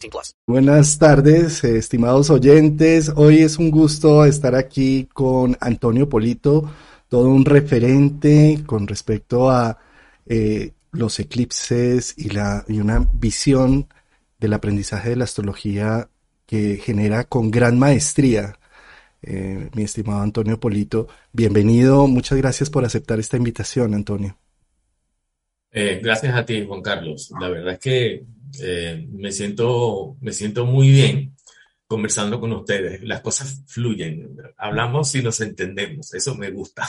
18 plus. Buenas tardes, eh, estimados oyentes. Hoy es un gusto estar aquí con Antonio Polito, todo un referente con respecto a eh, los eclipses y, la, y una visión del aprendizaje de la astrología que genera con gran maestría. Eh, mi estimado Antonio Polito, bienvenido, muchas gracias por aceptar esta invitación, Antonio. Eh, gracias a ti, Juan Carlos. La verdad es que eh, me siento, me siento muy bien conversando con ustedes. Las cosas fluyen. Hablamos y nos entendemos. Eso me gusta.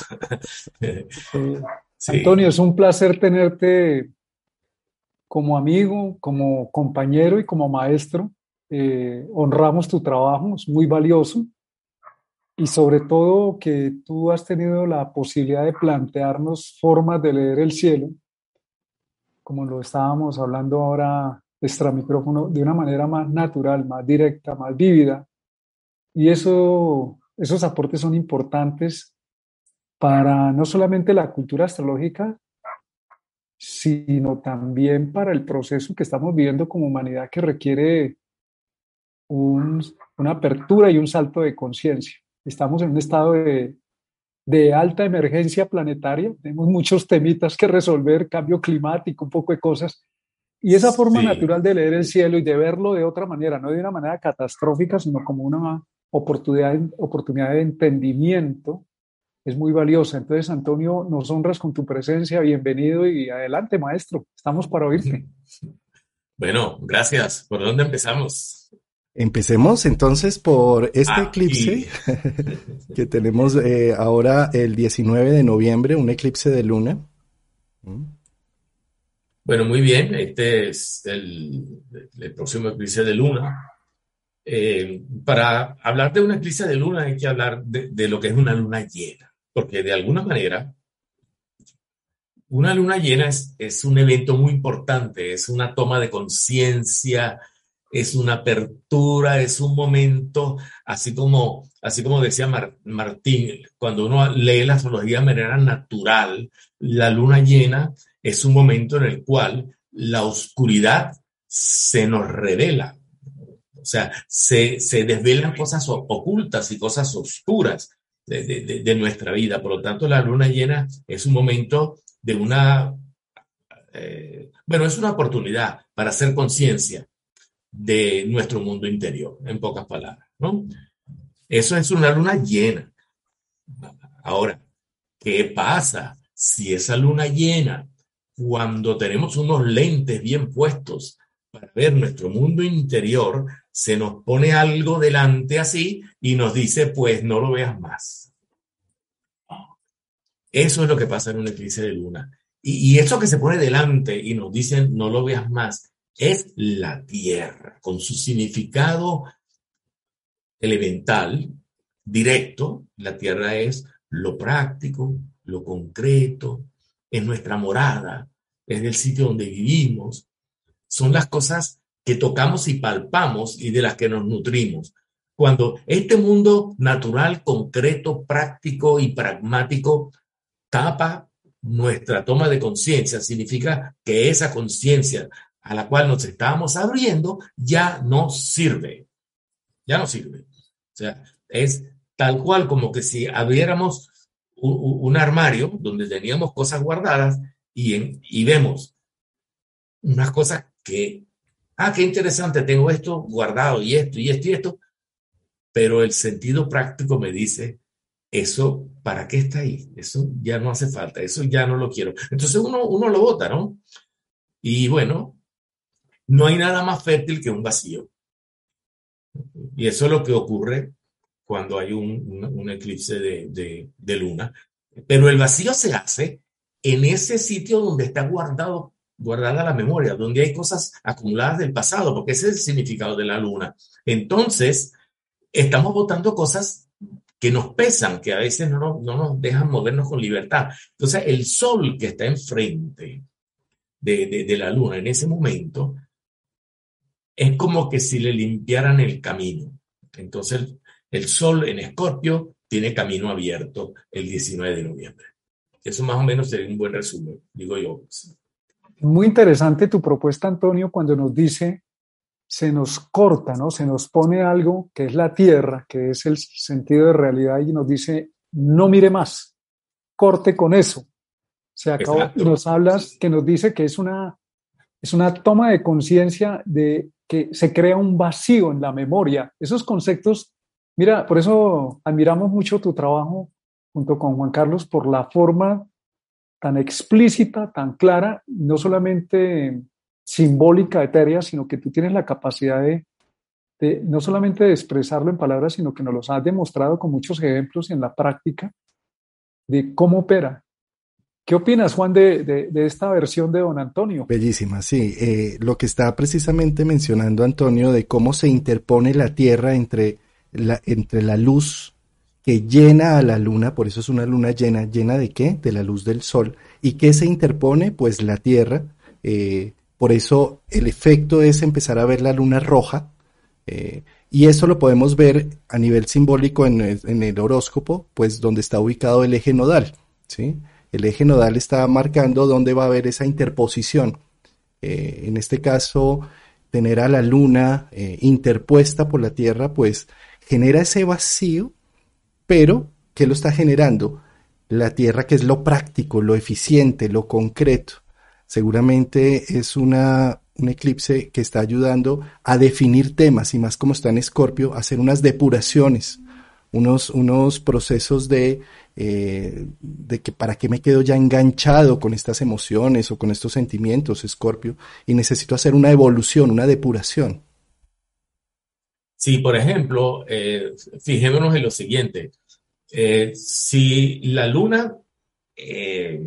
Sí. Antonio, es un placer tenerte como amigo, como compañero y como maestro. Eh, honramos tu trabajo, es muy valioso. Y sobre todo que tú has tenido la posibilidad de plantearnos formas de leer el cielo, como lo estábamos hablando ahora extra micrófono, de una manera más natural, más directa, más vívida. Y eso, esos aportes son importantes para no solamente la cultura astrológica, sino también para el proceso que estamos viviendo como humanidad que requiere un, una apertura y un salto de conciencia. Estamos en un estado de, de, alta emergencia planetaria, tenemos muchos temitas que resolver, cambio climático, un poco de cosas, y esa forma sí. natural de leer el cielo y de verlo de otra manera, no de una manera catastrófica, sino como una oportunidad, oportunidad de entendimiento, es muy valiosa. Entonces, Antonio, nos honras con tu presencia. Bienvenido y adelante, maestro. Estamos para oírte. Bueno, gracias. ¿Por dónde empezamos? Empecemos entonces por este Aquí. eclipse que tenemos eh, ahora el 19 de noviembre, un eclipse de luna. Bueno, muy bien. Este es el, el próximo eclipse de luna. Eh, para hablar de una eclipse de luna hay que hablar de, de lo que es una luna llena porque de alguna manera una luna llena es, es, un evento muy importante, es una toma de conciencia, es una apertura, es un momento, así como, así como decía Mar, Martín, cuando uno lee la astrología de manera natural, la luna llena es un momento en el cual la oscuridad se nos revela. O sea, se, se desvelan cosas ocultas y cosas oscuras de, de, nuestra vida. Por lo tanto, la luna llena es un momento de una, eh, bueno, es una oportunidad para hacer conciencia de nuestro mundo interior, en pocas palabras, ¿no? Eso es una luna llena. Ahora, ¿qué pasa si esa luna llena, cuando tenemos unos lentes bien puestos para ver nuestro mundo interior, se nos pone algo delante así y nos dice, pues no lo veas más. Eso es lo que pasa en un eclipse de luna. Y, y, eso que se pone delante y nos dicen, no lo veas más, es la Tierra, con su significado elemental, directo. La Tierra es lo práctico, lo concreto, es nuestra morada, es el sitio donde vivimos. Son las cosas que tocamos y palpamos y de las que nos nutrimos. Cuando este mundo natural, concreto, práctico y pragmático tapa nuestra toma de conciencia, significa que esa conciencia a la cual nos estábamos abriendo ya no sirve. Ya no sirve. O sea, es tal cual como que si abriéramos un armario donde teníamos cosas guardadas y, en, y vemos unas cosas que ah, qué interesante, tengo esto guardado y esto y esto y esto, pero el sentido práctico me dice, eso, ¿para qué está ahí? Eso ya no hace falta, eso ya no lo quiero. Entonces uno, uno lo vota, ¿no? Y bueno, no hay nada más fértil que un vacío. Y eso es lo que ocurre cuando hay un, un, eclipse de, de, de, luna. Pero el vacío se hace en ese sitio donde está guardado, guardada la memoria, donde hay cosas acumuladas del pasado, porque ese es el significado de la luna. Entonces, estamos votando cosas que nos pesan, que a veces no nos, no nos dejan movernos con libertad. Entonces, el sol que está enfrente de, de, de, la luna en ese momento es como que si le limpiaran el camino. Entonces, el sol en Escorpio tiene camino abierto el 19 de noviembre. Eso más o menos sería un buen resumen, digo yo. Muy interesante tu propuesta, Antonio, cuando nos dice se nos corta, ¿no? Se nos pone algo que es la tierra, que es el sentido de realidad y nos dice, no mire más, corte con eso. Se acabó, y nos hablas que nos dice que es una, es una toma de conciencia de que se crea un vacío en la memoria. Esos conceptos, mira, por eso admiramos mucho tu trabajo junto con Juan Carlos por la forma tan explícita, tan clara, no solamente simbólica, etérea, sino que tú tienes la capacidad de, no solamente de expresarlo en palabras, sino que nos los has demostrado con muchos ejemplos en la práctica de cómo opera. ¿Qué opinas, Juan, de, de, de esta versión de don Antonio? Bellísima, sí. Eh, lo que está precisamente mencionando Antonio de cómo se interpone la Tierra entre la, entre la luz que llena a la luna, por eso es una luna llena, llena de qué? De la luz del sol. ¿Y qué se interpone? Pues la Tierra, eh, por eso el efecto es empezar a ver la luna roja. Eh, y eso lo podemos ver a nivel simbólico en el, horóscopo, pues donde está ubicado el eje nodal. ¿sí? El eje nodal está marcando dónde va a haber esa interposición. Eh, en este caso, tener a la luna interpuesta por la Tierra, pues genera ese vacío, pero ¿qué lo está generando? La Tierra que es lo práctico, lo eficiente, lo concreto seguramente es una, un eclipse que está ayudando a definir temas y más como está en Escorpio, hacer unas depuraciones, unos, unos procesos de, eh, de que para qué me quedo ya enganchado con estas emociones o con estos sentimientos, Escorpio, y necesito hacer una evolución, una depuración. Sí, por ejemplo, eh, fijémonos en lo siguiente. Eh, si la luna eh,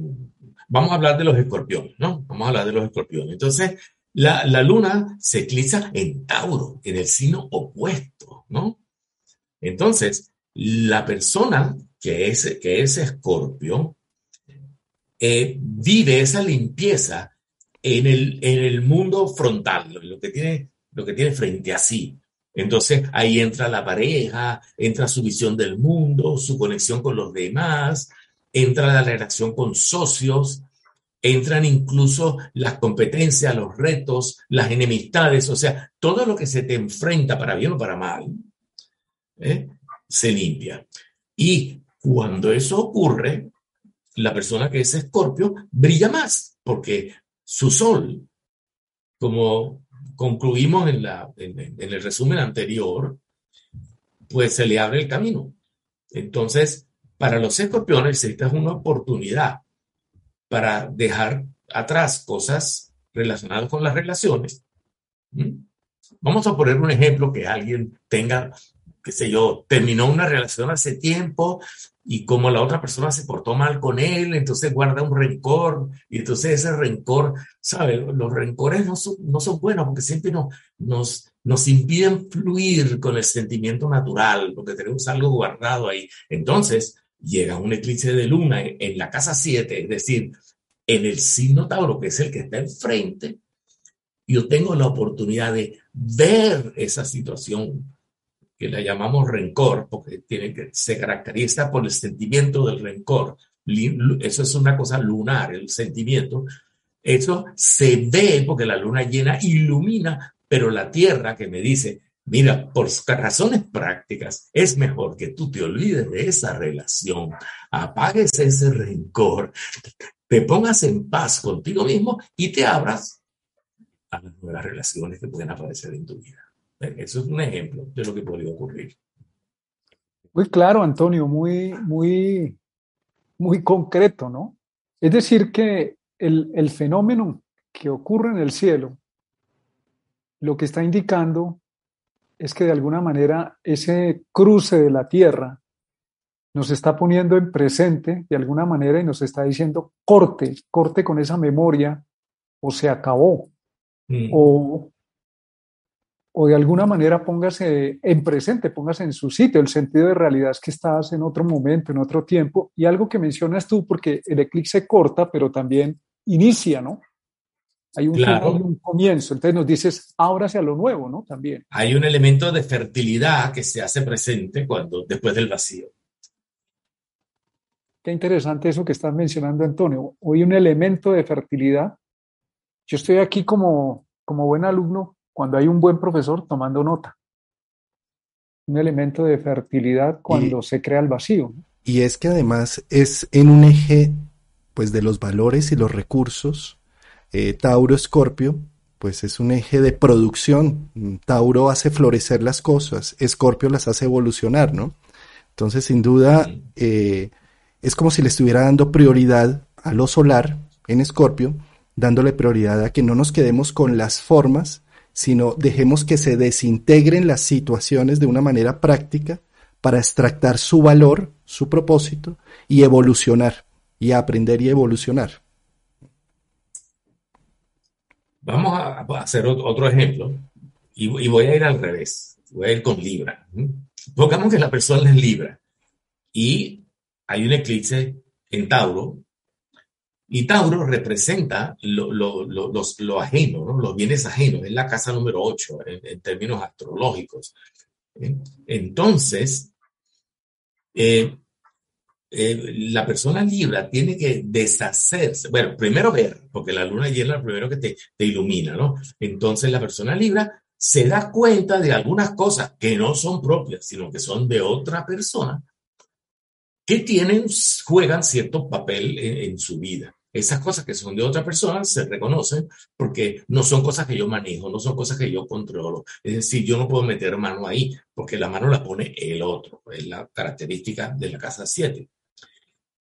vamos a hablar de los escorpiones, ¿no? Vamos a hablar de los escorpiones. Entonces, la, la luna se eclipsa en Tauro, en el signo opuesto, ¿no? Entonces, la persona que es, que es escorpio eh, vive esa limpieza en el, en el mundo frontal, lo que, tiene, lo que tiene frente a sí. Entonces ahí entra la pareja, entra su visión del mundo, su conexión con los demás, entra la relación con socios, entran incluso las competencias, los retos, las enemistades, o sea, todo lo que se te enfrenta para bien o para mal, ¿eh? se limpia. Y cuando eso ocurre, la persona que es escorpio brilla más, porque su sol, como concluimos en, el resumen anterior, pues se le abre el camino. Entonces, para los escorpiones, esta es una oportunidad para dejar atrás cosas relacionadas con las relaciones. ¿Mm? Vamos a poner un ejemplo que alguien tenga, qué sé yo, terminó una relación hace tiempo y como la otra persona se portó mal con él, entonces guarda un rencor y entonces ese rencor, ¿sabe? Los rencores no son, no son buenos porque siempre nos, nos, nos impiden fluir con el sentimiento natural porque tenemos algo guardado ahí. Entonces, llega un eclipse de luna en, la casa 7, es decir, en el signo Tauro, que es el que está enfrente, yo tengo la oportunidad de ver esa situación que la llamamos rencor, porque tiene que, se caracteriza por el sentimiento del rencor. Eso es una cosa lunar, el sentimiento. Eso se ve porque la luna llena ilumina, pero la tierra que me dice, Mira, por razones prácticas, es mejor que tú te olvides de esa relación, apagues ese rencor, te pongas en paz contigo mismo y te abras a las nuevas relaciones que pueden aparecer en tu vida. Eso es un ejemplo de lo que podría ocurrir. Muy claro, Antonio, muy, muy, muy concreto, ¿no? Es decir, que el, el fenómeno que ocurre en el cielo, lo que está indicando es que de alguna manera ese cruce de la Tierra nos está poniendo en presente de alguna manera y nos está diciendo corte, corte con esa memoria o se acabó. Mm. O, o de alguna manera póngase en presente, póngase en su sitio. El sentido de realidad es que estás en otro momento, en otro tiempo. Y algo que mencionas tú, porque el eclipse corta, pero también inicia, ¿no? Hay un, Claro. un comienzo. Entonces nos dices, ábrase a lo nuevo, ¿no? También. Hay un elemento de fertilidad que se hace presente cuando, después del vacío. Qué interesante eso que estás mencionando, Antonio. Hoy un elemento de fertilidad. Yo estoy aquí como, como buen alumno cuando hay un buen profesor tomando nota. Un elemento de fertilidad cuando se crea el vacío. Y es que además es en un eje, pues, de los valores y los recursos. Eh, Tauro Escorpio, pues es un eje de producción. Tauro hace florecer las cosas, Escorpio las hace evolucionar, ¿no? Entonces, sin duda, eh, es como si le estuviera dando prioridad a lo solar en Escorpio, dándole prioridad a que no nos quedemos con las formas, sino dejemos que se desintegren las situaciones de una manera práctica para extractar su valor, su propósito y evolucionar, y aprender y evolucionar. Vamos a hacer ot- otro ejemplo y, voy a ir al revés. Voy a ir con Libra. Pongamos que la persona es Libra y hay un eclipse en Tauro y Tauro representa lo, lo- lo- los, lo ajeno, ¿no? los bienes ajenos. Es la casa número 8 en, términos astrológicos. ¿eh? Entonces, eh, eh, la persona Libra tiene que deshacerse. Bueno, primero ver, porque la luna llena es lo primero que te, te ilumina, ¿no? Entonces la persona Libra se da cuenta de algunas cosas que no son propias, sino que son de otra persona, que tienen, juegan cierto papel en su vida. Esas cosas que son de otra persona se reconocen porque no son cosas que yo manejo, no son cosas que yo controlo. Es decir, yo no puedo meter mano ahí porque la mano la pone el otro. Es la característica de la casa 7.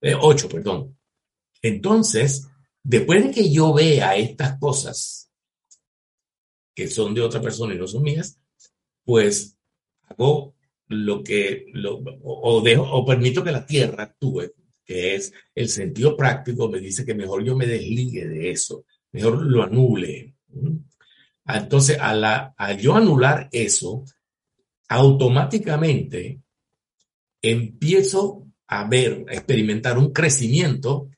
Eh, 8, perdón. Entonces, después de que yo vea estas cosas que son de otra persona y no son mías, pues hago lo que, lo, o dejo, o permito que la tierra actúe, que es el sentido práctico, me dice que mejor yo me desligue de eso, mejor lo anule. ¿Mm? Entonces, a la, al yo anular eso, automáticamente empiezo a ver, a experimentar un crecimiento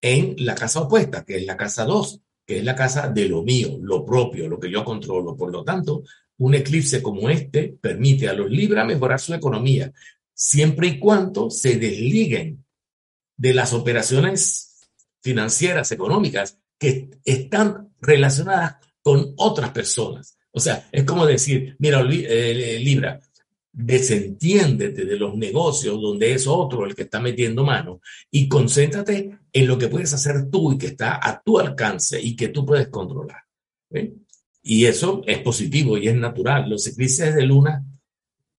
en la casa opuesta, que es la casa 2, que es la casa de lo mío, lo propio, lo que yo controlo. Por lo tanto, un eclipse como este permite a los Libra mejorar su economía, siempre y cuando se desliguen de las operaciones financieras, económicas, que están relacionadas con otras personas. O sea, es como decir, mira, Li- eh, Libra, desentiéndete de los negocios donde es otro el que está metiendo mano y concéntrate en lo que puedes hacer tú y que está a tu alcance y que tú puedes controlar. ¿Ven? Y eso es positivo y es natural. Los eclipses de luna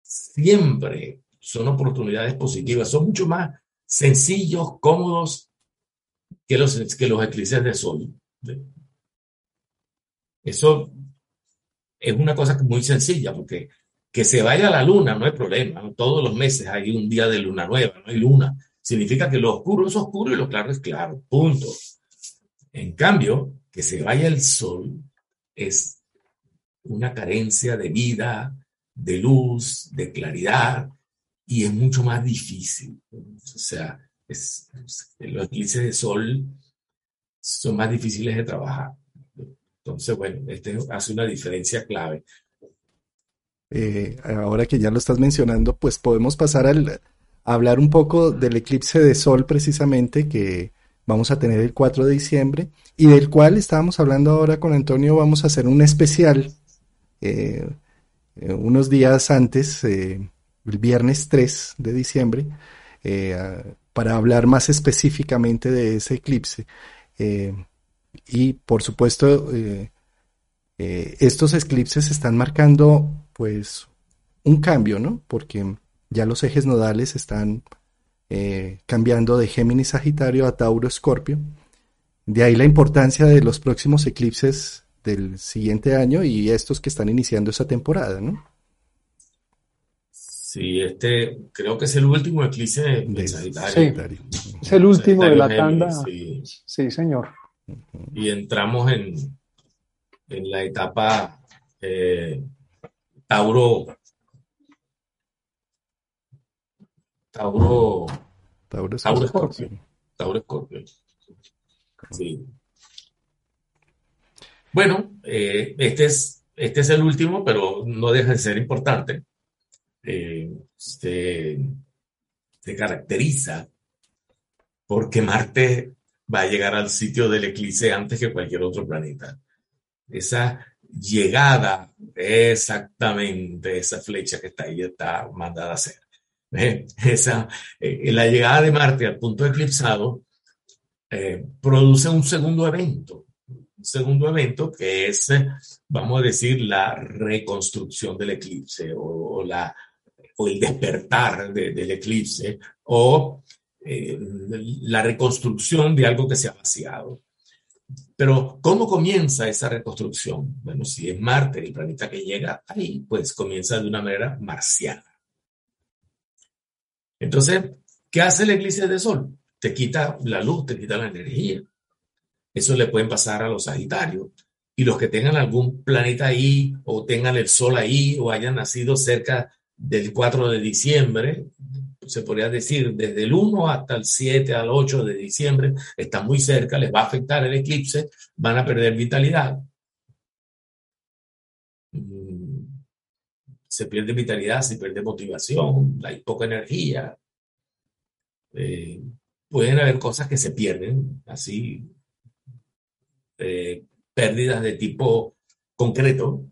siempre son oportunidades positivas, son mucho más sencillos, cómodos que los, que los eclipses de sol. Eso es una cosa muy sencilla porque que se vaya la luna no hay problema. Todos los meses hay un día de luna nueva, no hay luna. Significa que lo oscuro es oscuro y lo claro es claro. Punto. En cambio, que se vaya el sol es una carencia de vida, de luz, de claridad, y es mucho más difícil. O sea, es, los eclipses de sol son más difíciles de trabajar. Entonces, bueno, este hace una diferencia clave. Eh, ahora que ya lo estás mencionando, pues podemos pasar a hablar un poco del eclipse de sol precisamente que vamos a tener el 4 de diciembre y del cual estábamos hablando ahora con Antonio, vamos a hacer un especial eh, eh, unos días antes, el viernes 3 de diciembre, eh, para hablar más específicamente de ese eclipse. Eh, y por supuesto, eh, estos eclipses están marcando pues un cambio, ¿no? Porque ya los ejes nodales están cambiando de Géminis Sagitario a Tauro Escorpio. De ahí la importancia de los próximos eclipses del siguiente año y estos que están iniciando esa temporada, ¿no? Sí, este creo que es el último eclipse de, De Sagitario. Sí. Es el último de la tanda. Sí. Sí, señor. Y entramos en, en la etapa eh, Tauro. Tauro. Tauro. Escorpio. Tauro Escorpio. Sí. Bueno, eh, este es, este es el último, pero no deja de ser importante. Eh, se, caracteriza porque Marte va a llegar al sitio del eclipse antes que cualquier otro planeta. Esa llegada, exactamente esa flecha que está ahí, está mandada a hacer. ¿Ve? Esa, eh, la llegada de Marte al punto eclipsado eh, produce un segundo evento, un segundo evento que es, eh, vamos a decir, la reconstrucción del eclipse o la, o el despertar de- del eclipse o eh, la reconstrucción de algo que se ha vaciado. Pero, ¿cómo comienza esa reconstrucción? Bueno, si es Marte el planeta que llega ahí, pues comienza de una manera marciana. Entonces, ¿qué hace el eclipse de sol? Te quita la luz, te quita la energía. Eso le pueden pasar a los Sagitarios. Y los que tengan algún planeta ahí, o tengan el sol ahí, o hayan nacido cerca del 4 de diciembre, se podría decir desde el 1 hasta el 7 al 8 de diciembre, está muy cerca, les va a afectar el eclipse, van a perder vitalidad. Mm, Se pierde vitalidad, se pierde motivación, hay poca energía. Eh, pueden haber cosas que se pierden, así, eh, pérdidas de tipo concreto.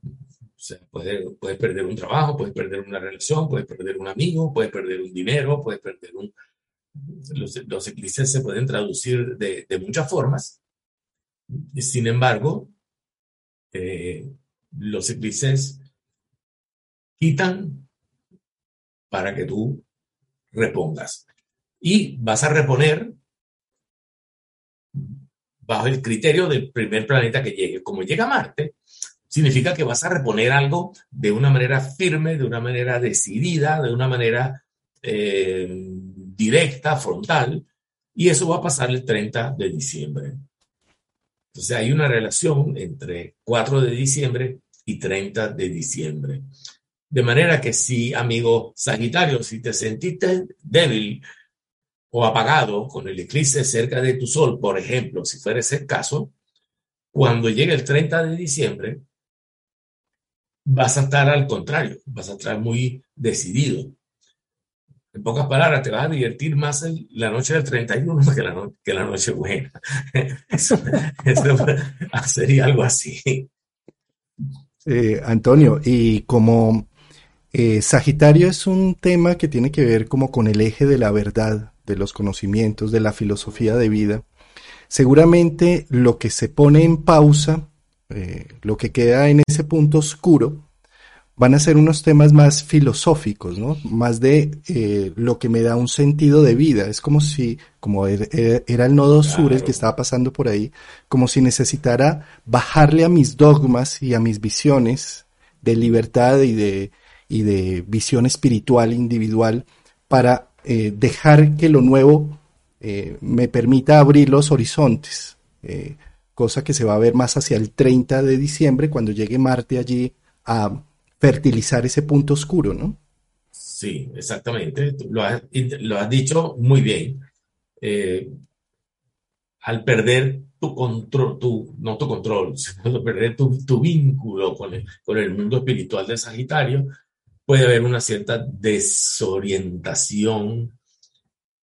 O sea, puedes, perder un trabajo, puedes perder una relación, puedes perder un amigo, puedes perder un dinero, puedes perder un... Los, los eclipses se pueden traducir de, de muchas formas. Sin embargo, eh, los eclipses quitan para que tú repongas. Y vas a reponer bajo el criterio del primer planeta que llegue. Como llega Marte, significa que vas a reponer algo de una manera firme, de una manera decidida, de una manera eh, directa, frontal, y eso va a pasar el 30 de diciembre. Entonces hay una relación entre 4 de diciembre y 30 de diciembre. De manera que si, amigo Sagitario, si te sentiste débil o apagado con el eclipse cerca de tu sol, por ejemplo, si fuera ese caso, cuando llegue el 30 de diciembre, vas a estar al contrario, vas a estar muy decidido. En pocas palabras, te vas a divertir más el- la noche del 31 que la, que la noche buena. Eso sería algo así. Eh, Antonio, y como eh, Sagitario es un tema que tiene que ver como con el eje de la verdad, de los conocimientos, de la filosofía de vida, seguramente lo que se pone en pausa, eh, lo que queda en ese punto oscuro, van a ser unos temas más filosóficos, ¿no? Más de eh, lo que me da un sentido de vida. Es como si, como er- er- era el nodo sur el que estaba pasando por ahí, como si necesitara bajarle a mis dogmas y a mis visiones de libertad y de, y de visión espiritual individual para eh, dejar que lo nuevo eh, me permita abrir los horizontes, cosa que se va a ver más hacia el 30 de diciembre cuando llegue Marte allí a fertilizar ese punto oscuro, ¿no? Sí, exactamente. Lo has, dicho muy bien. Eh, al perder tu control, tu, no tu control, sino perder tu, vínculo con el, mundo espiritual de Sagitario, puede haber una cierta desorientación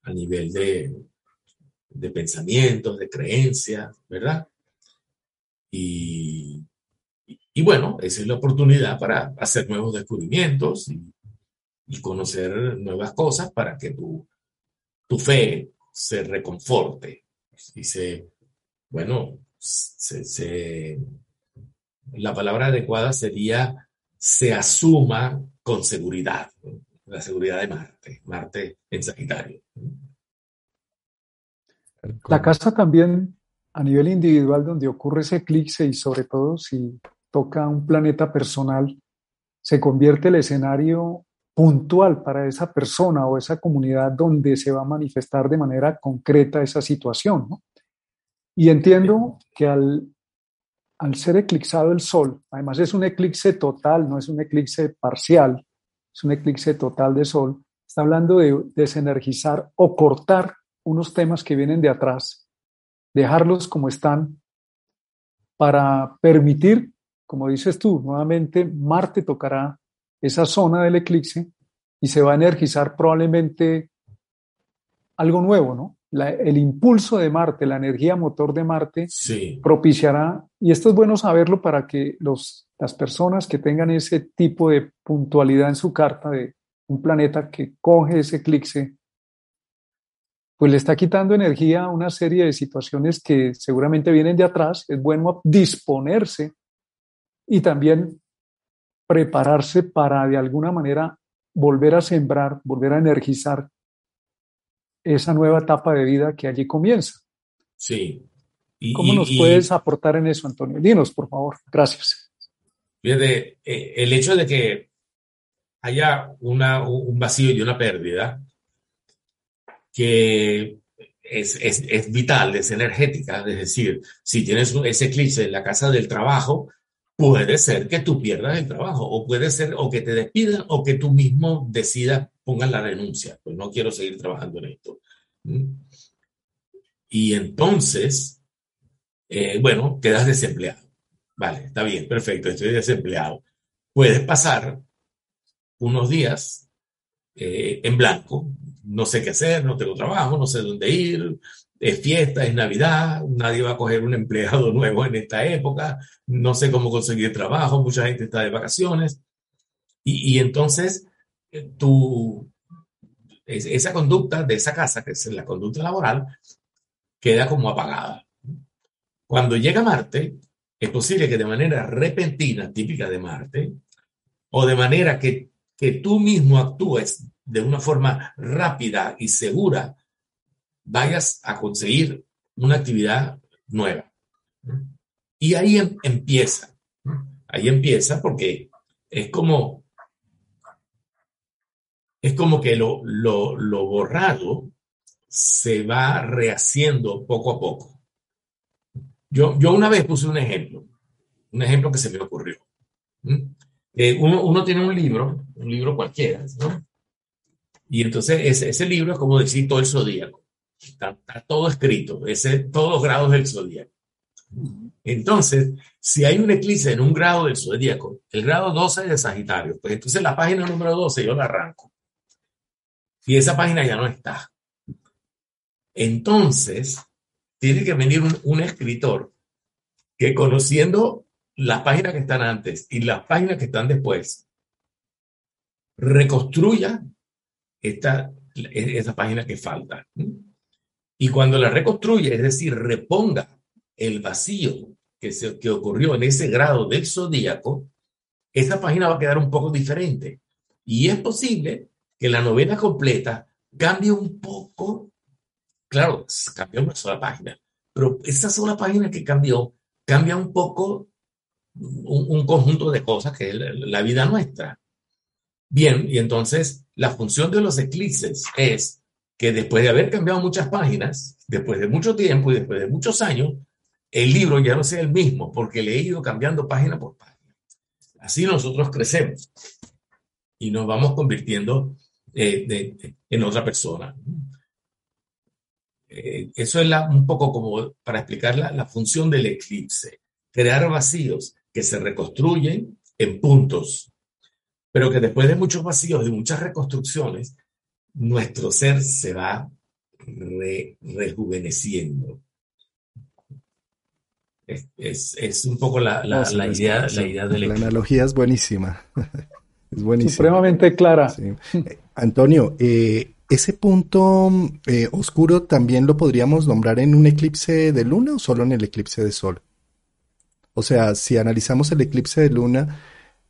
a nivel de pensamientos, de creencias, ¿verdad? Y, y bueno, esa es la oportunidad para hacer nuevos descubrimientos y, conocer nuevas cosas para que tu, tu fe se reconforte y se, bueno, se, la palabra adecuada sería se asuma con seguridad, la seguridad de Marte, Marte en Sagitario. La casa también a nivel individual donde ocurre ese eclipse y sobre todo si toca un planeta personal, se convierte el escenario puntual para esa persona o esa comunidad donde se va a manifestar de manera concreta esa situación. Y entiendo que al, al ser eclipsado el Sol, además es un eclipse total, no es un eclipse parcial, es un eclipse total de Sol, está hablando de desenergizar o cortar unos temas que vienen de atrás, dejarlos como están para permitir, como dices tú, nuevamente Marte tocará esa zona del eclipse y se va a energizar probablemente algo nuevo, ¿no? el impulso de Marte, la energía motor de Marte, propiciará, y esto es bueno saberlo para que los, las personas que tengan ese tipo de puntualidad en su carta de un planeta que coge ese eclipse, pues le está quitando energía a una serie de situaciones que seguramente vienen de atrás. Es bueno disponerse y también prepararse para de alguna manera volver a sembrar, volver a energizar esa nueva etapa de vida que allí comienza. Sí. ¿Cómo nos puedes aportar en eso, Antonio? Dinos, por favor. Gracias. Fíjate, eh, el hecho de que haya una, un vacío y una pérdida que es, es, es, vital, es energética, es decir, si tienes ese eclipse en la casa del trabajo, puede ser que tú pierdas el trabajo, o puede ser o que te despidan o que tú mismo decidas, pongas la renuncia, pues no quiero seguir trabajando en esto. ¿Mm? Y entonces, eh, bueno, quedas desempleado. Vale, está bien, perfecto, estoy desempleado. Puedes pasar unos días eh, en blanco, no sé qué hacer, no tengo trabajo, no sé dónde ir, es fiesta, es Navidad, nadie va a coger un empleado nuevo en esta época, no sé cómo conseguir trabajo, mucha gente está de vacaciones. Y, entonces, eh, tu, esa conducta de esa casa, que es la conducta laboral, queda como apagada. Cuando llega Marte, es posible que de manera repentina, típica de Marte, o de manera que, que tú mismo actúes de una forma rápida y segura vayas a conseguir una actividad nueva. Y ahí em, empieza, ahí empieza porque es como, es como que lo, lo, lo borrado se va rehaciendo poco a poco. Yo, yo una vez puse un ejemplo, un ejemplo que se me ocurrió. Eh, uno, tiene un libro, un libro cualquiera, ¿no? Y entonces ese, libro es como decir todo el zodíaco. Está, todo escrito, ese, todos los grados del zodíaco. Entonces, si hay un eclipse en un grado del zodíaco, el grado 12 de Sagitario, pues entonces la página número 12 yo la arranco. Y esa página ya no está. Entonces, tiene que venir un escritor que conociendo las páginas que están antes y las páginas que están después, reconstruya esta, esa página que falta. Y cuando la reconstruye, es decir, reponga el vacío que, se, que ocurrió en ese grado del zodíaco, esa página va a quedar un poco diferente. Y es posible que la novela completa cambie un poco. Claro, cambió una sola página, pero esa sola página que cambió cambia un poco un, un conjunto de cosas que es la vida nuestra. Bien, y entonces la función de los eclipses es que después de haber cambiado muchas páginas, después de mucho tiempo y después de muchos años, el libro ya no sea el mismo, porque le he ido cambiando página por página. Así nosotros crecemos y nos vamos convirtiendo eh, en otra persona. Eh, eso es un poco como para explicar la, la función del eclipse, crear vacíos que se reconstruyen en puntos, pero que después de muchos vacíos y muchas reconstrucciones, nuestro ser se va rejuveneciendo. Es, un poco la, idea, la idea del La analogía es buenísima. es buenísima. Supremamente clara. Eh, Antonio, eh, ¿ese punto eh, oscuro también lo podríamos nombrar en un eclipse de luna o solo en el eclipse de sol? O sea, si analizamos el eclipse de luna,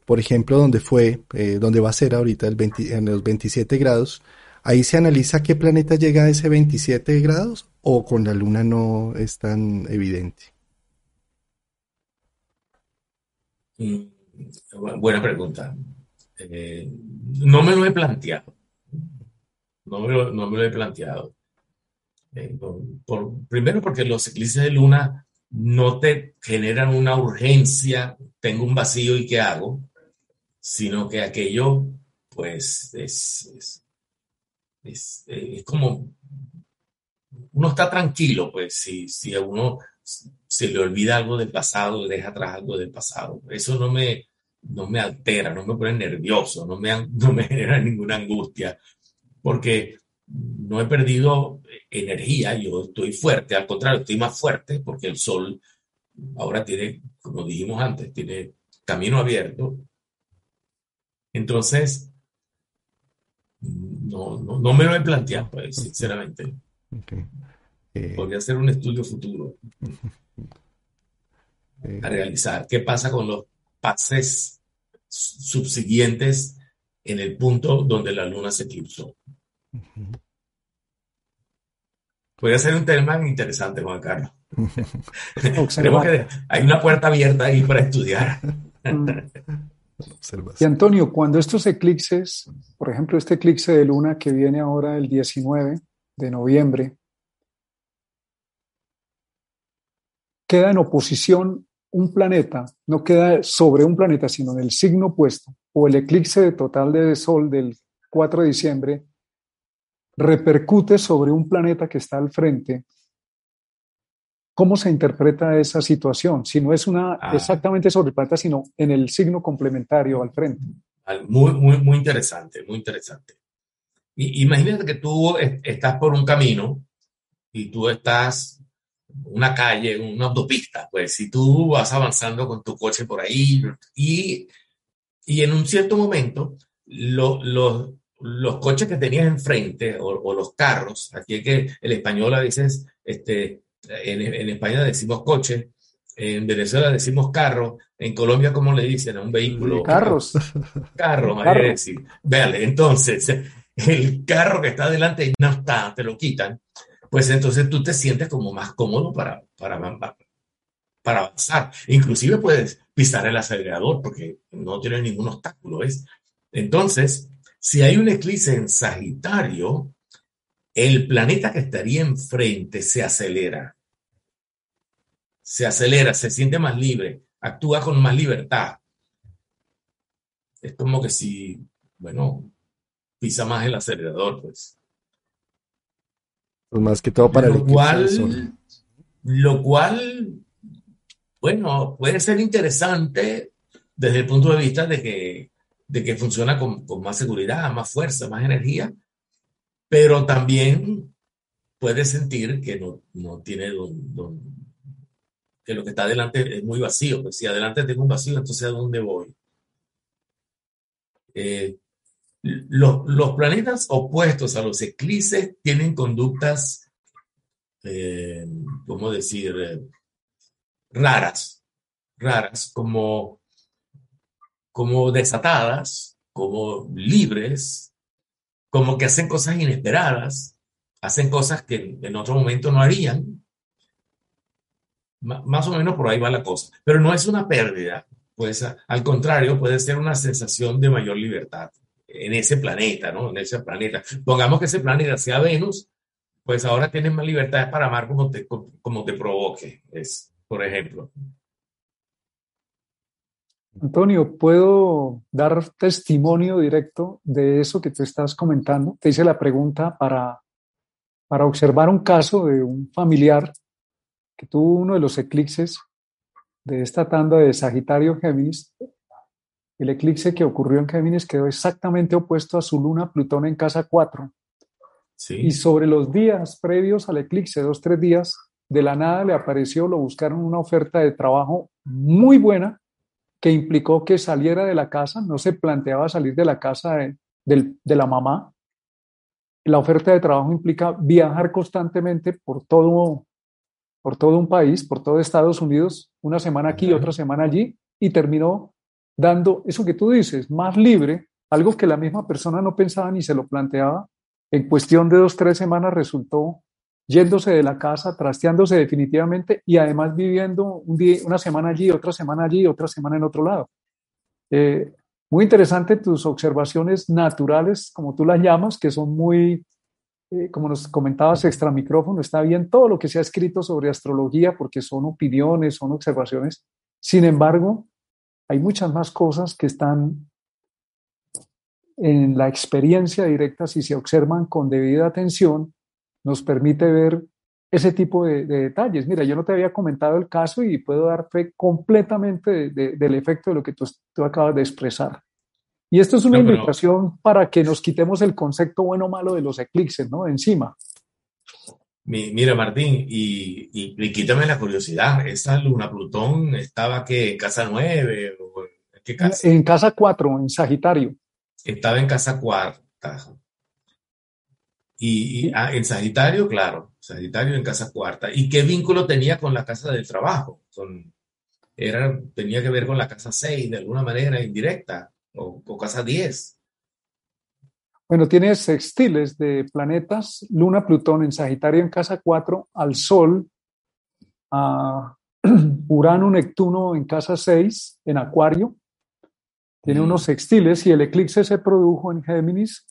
por ejemplo, donde fue, eh, donde va a ser ahorita el 20 en los 27 grados, ahí se analiza qué planeta llega a ese 27 grados o con la luna no es tan evidente. Mm, buena pregunta. Eh, no me lo he planteado. No me lo, no me lo he planteado. Eh, por, primero porque los eclipses de luna no te generan una urgencia, tengo un vacío y qué hago, sino que aquello, pues, es, es, es, como, uno está tranquilo, pues, si, si a uno se le olvida algo del pasado, deja atrás algo del pasado. Eso no me, no me altera, no me pone nervioso, no me, no me genera ninguna angustia, porque no he perdido energía, yo estoy fuerte, al contrario, estoy más fuerte porque el sol ahora tiene, como dijimos antes, tiene camino abierto. Entonces, no, no, me lo he planteado, pues, sinceramente. Eh, Podría ser un estudio futuro a realizar. ¿Qué pasa con los pases subsiguientes en el punto donde la luna se eclipsó? Puede ser un tema interesante, Juan Carlos. Creo que hay una puerta abierta ahí para estudiar. y Antonio, cuando estos eclipses, por ejemplo, este eclipse de luna que viene ahora el 19 de noviembre, queda en oposición un planeta, no queda sobre un planeta, sino en el signo opuesto, o el eclipse total de Sol del 4 de diciembre, repercute sobre un planeta que está al frente, ¿cómo se interpreta esa situación? Si no es una ah. exactamente sobre el planeta, sino en el signo complementario al frente. Muy, muy, muy interesante, muy interesante. Y, imagínate que tú estás por un camino y tú estás una calle, una autopista, pues si tú vas avanzando con tu coche por ahí y, y en un cierto momento lo, los los coches que tenías enfrente o, los carros, aquí es que el español a veces, este, en, España decimos coche, en Venezuela decimos carro, en Colombia, ¿cómo le dicen a un vehículo? Carros. Carro, carro. decir. Véale, entonces, el carro que está delante no está, te lo quitan, pues entonces tú te sientes como más cómodo para, para, para avanzar. Inclusive puedes pisar el acelerador porque no tiene ningún obstáculo, ¿ves? Entonces, si hay un eclipse en Sagitario, el planeta que estaría enfrente se acelera. Se acelera, se siente más libre, actúa con más libertad. Es como que si, bueno, pisa más el acelerador, pues. pues más que todo para lo cual, lo cual, bueno, puede ser interesante desde el punto de vista de que de que funciona con, más seguridad, más fuerza, más energía, pero también puede sentir que no, no tiene don, que lo que está adelante es muy vacío. Pues si adelante tengo un vacío, entonces ¿a dónde voy? Eh, los, planetas opuestos a los eclipses tienen conductas, eh, ¿cómo decir? Eh, raras, raras, como como desatadas, como libres, como que hacen cosas inesperadas, hacen cosas que en otro momento no harían. más o menos por ahí va la cosa. Pero no es una pérdida, pues al contrario, puede ser una sensación de mayor libertad en ese planeta, ¿no? En ese planeta. Pongamos que ese planeta sea Venus, pues ahora tienes más libertad para amar como te, como te provoque, es, por ejemplo. Antonio, ¿puedo dar testimonio directo de eso que te estás comentando? Te hice la pregunta para, para observar un caso de un familiar que tuvo uno de los eclipses de esta tanda de Sagitario Géminis. El eclipse que ocurrió en Géminis quedó exactamente opuesto a su luna Plutón en casa 4. Y sobre los días previos al eclipse, dos, tres días, de la nada le apareció, lo buscaron una oferta de trabajo muy buena que implicó que saliera de la casa, no se planteaba salir de la casa de, la mamá. La oferta de trabajo implica viajar constantemente por todo, por todo un país, por todo Estados Unidos, una semana aquí, otra semana allí, y terminó dando eso que tú dices, más libre, algo que la misma persona no pensaba ni se lo planteaba. En cuestión de dos, tres semanas resultó yéndose de la casa, trasteándose definitivamente y además viviendo un día, una semana allí, otra semana allí, otra semana en otro lado. Eh, muy interesante tus observaciones naturales, como tú las llamas, que son muy, eh, como nos comentabas extra micrófono, está bien todo lo que se ha escrito sobre astrología porque son opiniones, son observaciones. Sin embargo, hay muchas más cosas que están en la experiencia directa, si se observan con debida atención, nos permite ver ese tipo de, detalles. Mira, yo no te había comentado el caso y puedo dar fe completamente del efecto de lo que tú, acabas de expresar. Y esto es una invitación para que nos quitemos el concepto bueno o malo de los eclipses, ¿no? Encima. mira, Martín, y, quítame la curiosidad, ¿esa luna Plutón estaba que en casa 9 o en qué casa? En casa 4, en Sagitario. Estaba en casa cuarta. Y, ah, en Sagitario, claro, Sagitario en casa cuarta. ¿Y qué vínculo tenía con la casa del trabajo? Con, era, tenía que ver con la casa 6 de alguna manera indirecta o, o casa 10. Bueno, tiene sextiles de planetas, Luna, Plutón en Sagitario en casa 4, al Sol, a Urano, Neptuno en casa 6, en Acuario. Tiene mm. unos sextiles y el eclipse se produjo en Géminis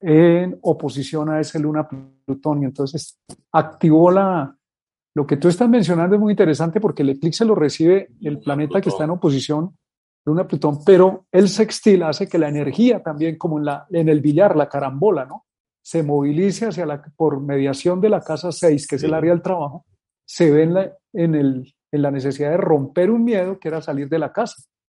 en oposición a ese luna Plutón. Y entonces activó la, lo que tú estás mencionando es muy interesante porque el eclipse lo recibe el planeta que está en oposición, luna Plutón, pero el sextil hace que la energía también, como en, la, en el billar, la carambola, ¿no? Se movilice hacia la, por mediación de la casa 6, que es el área del trabajo, se ve en la, en, el, en la necesidad de romper un miedo que era salir de la casa.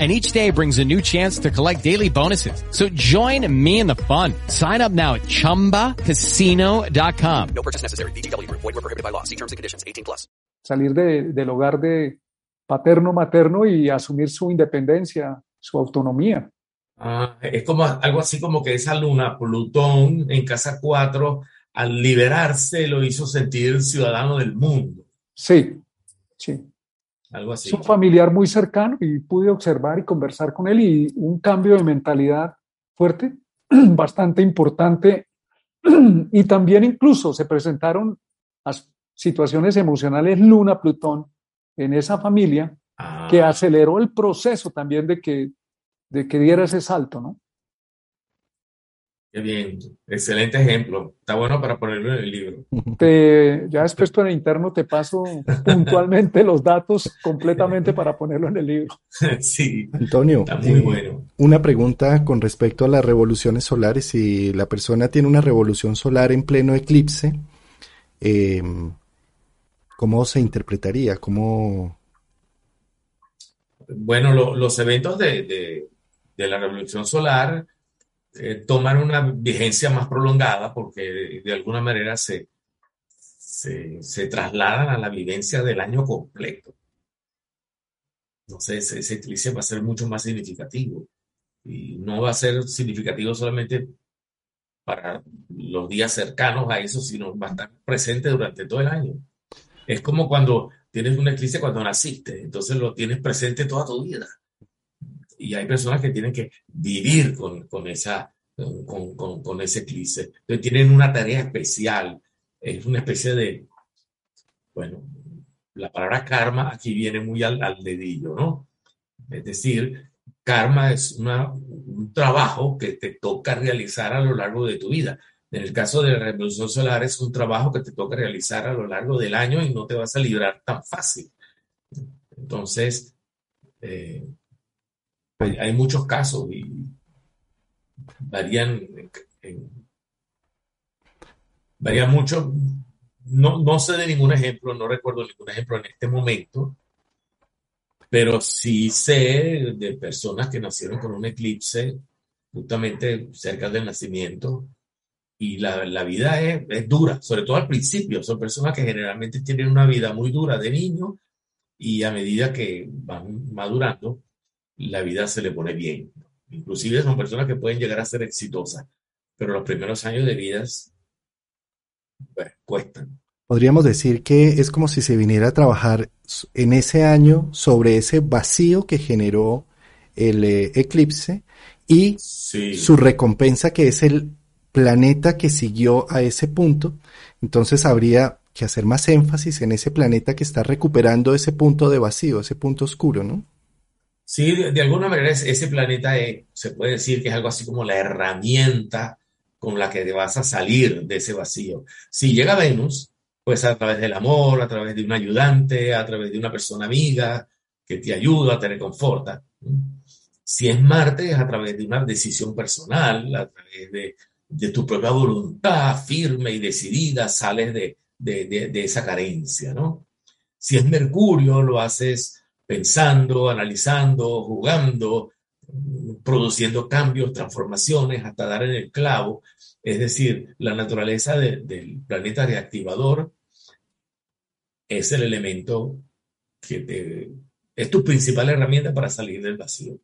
and each day brings a new chance to collect daily bonuses. So join me in the fun. Sign up now at ChumbaCasino.com. No purchase necessary. BGW. Void were prohibited by law. See terms and conditions. 18 plus. Salir de, del hogar de paterno-materno y asumir su independencia, su autonomía. Ah, es como algo así como que esa luna, Plutón, en casa 4, al liberarse lo hizo sentir ciudadano del mundo. Sí, sí. Algo así. Es un familiar muy cercano y pude observar y conversar con él y un cambio de mentalidad fuerte, bastante importante. Y también incluso se presentaron las situaciones emocionales Luna-Plutón en esa familia que ah. aceleró el proceso también de que, de que diera ese salto, ¿no? Qué bien, excelente ejemplo. Está bueno para ponerlo en el libro. Te, ya después tú en el interno te paso puntualmente los datos completamente para ponerlo en el libro. Sí. Antonio, está muy eh, bueno. Una pregunta con respecto a las revoluciones solares. Si la persona tiene una revolución solar en pleno eclipse, eh, ¿cómo se interpretaría? ¿Cómo... Bueno, los eventos de, de la revolución solar eh, toman una vigencia más prolongada porque de, alguna manera se, se, trasladan a la vivencia del año completo. Entonces, ese eclipse va a ser mucho más significativo. Y no va a ser significativo solamente para los días cercanos a eso, sino va a estar presente durante todo el año. Es como cuando tienes un eclipse cuando naciste, entonces lo tienes presente toda tu vida y hay personas que tienen que vivir con, con esa, con, con, ese eclipse. Entonces tienen una tarea especial, es una especie de, bueno, la palabra karma aquí viene muy al, dedillo, ¿no? Es decir, karma es un trabajo que te toca realizar a lo largo de tu vida. En el caso de la revolución solar es un trabajo que te toca realizar a lo largo del año y no te vas a librar tan fácil. Entonces, eh, hay, muchos casos y varían, varían mucho. No, no sé de ningún ejemplo, no recuerdo ningún ejemplo en este momento, pero sí sé de personas que nacieron con un eclipse justamente cerca del nacimiento y la, la vida es, es, dura, sobre todo al principio. Son personas que generalmente tienen una vida muy dura de niño y a medida que van madurando, la vida se le pone bien. Inclusive son personas que pueden llegar a ser exitosas, pero los primeros años de vida pues, cuestan. Podríamos decir que es como si se viniera a trabajar en ese año sobre ese vacío que generó el eh, eclipse y Sí. su recompensa que es el planeta que siguió a ese punto. Entonces habría que hacer más énfasis en ese planeta que está recuperando ese punto de vacío, ese punto oscuro, ¿no? Sí, de, alguna manera ese, planeta es- se puede decir que es algo así como la herramienta con la que te vas a salir de ese vacío. Si llega Venus, pues a través del amor, a través de un ayudante, a través de una persona amiga que te ayuda, te reconforta. Si es Marte, es a través de una decisión personal, a través de, tu propia voluntad firme y decidida, sales de, de esa carencia, ¿no? Si es Mercurio, lo haces pensando, analizando, jugando, produciendo cambios, transformaciones, hasta dar en el clavo. Es decir, la naturaleza de- del planeta reactivador es el elemento que te, es tu principal herramienta para salir del vacío.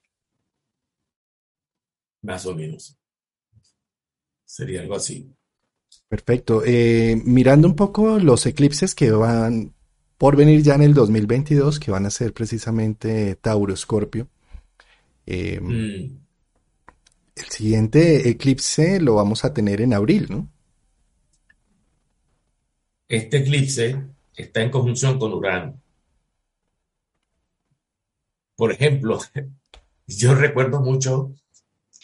Más o menos. Sería algo así. Perfecto. Eh, mirando un poco los eclipses que van por venir ya en el 2022, que van a ser precisamente Tauro Escorpio. Eh, Mm, el siguiente eclipse lo vamos a tener en abril, ¿no? Este eclipse está en conjunción con Urano. Por ejemplo, yo recuerdo mucho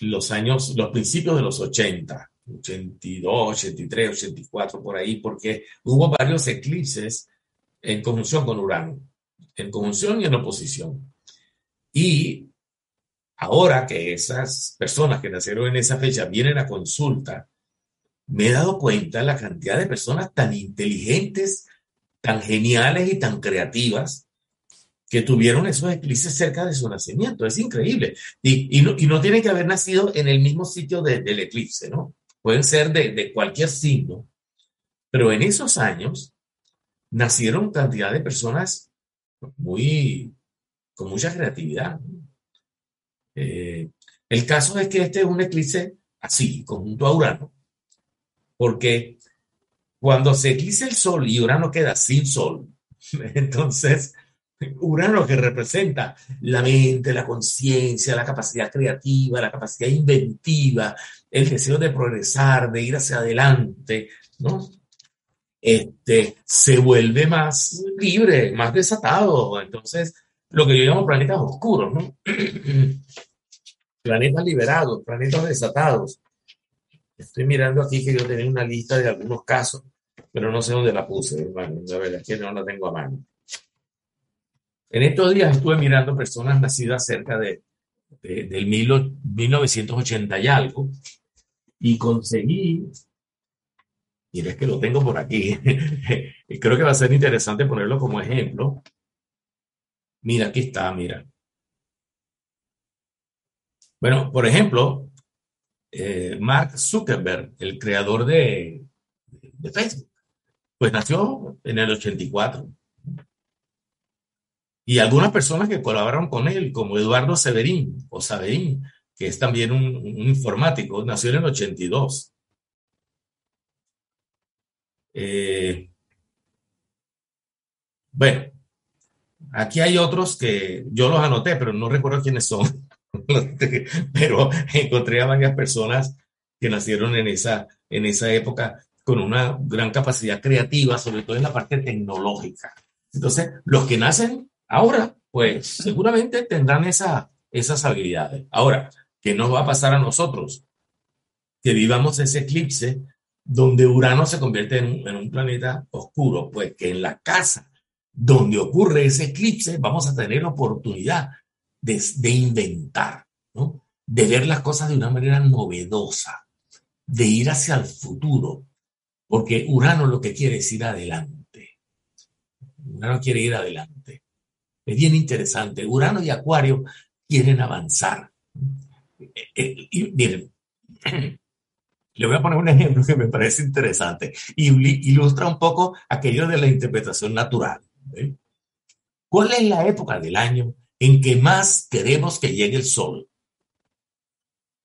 los años, los principios de los 80, 82, 83, 84, por ahí, porque hubo varios eclipses en conjunción con Urano, en conjunción y en oposición. Y ahora que esas personas que nacieron en esa fecha vienen a consulta, me he dado cuenta la cantidad de personas tan inteligentes, tan geniales y tan creativas que tuvieron esos eclipses cerca de su nacimiento. Es increíble. Y, no, tienen que haber nacido en el mismo sitio de- del eclipse, ¿no? Pueden ser de, de cualquier signo. Pero en esos años nacieron cantidad de personas muy, con mucha creatividad. Eh, el caso es que este es un eclipse así, conjunto a Urano, porque cuando se eclipsa el Sol y Urano queda sin Sol, entonces Urano que representa la mente, la conciencia, la capacidad creativa, la capacidad inventiva, el deseo de progresar, de ir hacia adelante, ¿no? Este, se vuelve más libre, más desatado. Entonces, lo que yo llamo planetas oscuros, ¿no? planetas liberados, planetas desatados. Estoy mirando aquí que yo tenía una lista de algunos casos, pero no sé dónde la puse, hermano. La verdad es que no la tengo a mano. En estos días estuve mirando personas nacidas cerca de, de- del mil- 1980 y algo, y conseguí, mira, es que lo tengo por aquí, creo que va a ser interesante ponerlo como ejemplo. Mira, aquí está, mira. Bueno, por ejemplo, eh, Mark Zuckerberg, el creador de, de Facebook, pues nació en el 84. Y algunas personas que colaboraron con él, como Eduardo Severín o Saverín, que es también un informático, nació en el 82. Eh, bueno, aquí hay otros que yo los anoté, pero no recuerdo quiénes son. Pero encontré a varias personas que nacieron en esa, en esa época con una gran capacidad creativa, sobre todo en la parte tecnológica. Entonces, los que nacen ahora, pues seguramente tendrán esa, esas habilidades. Ahora, ¿qué nos va a pasar a nosotros? Que vivamos ese eclipse donde Urano se convierte en un, planeta oscuro, pues que en la casa donde ocurre ese eclipse vamos a tener oportunidad de, inventar, de ver las cosas de una manera novedosa, de ir hacia el futuro, porque Urano lo que quiere es ir adelante. Urano quiere ir adelante. Es bien interesante. Urano y Acuario quieren avanzar. Eh, eh, miren, Le voy a poner un ejemplo que me parece interesante y ilustra un poco aquello de la interpretación natural. ¿eh? ¿Cuál es la época del año en que más queremos que llegue el sol?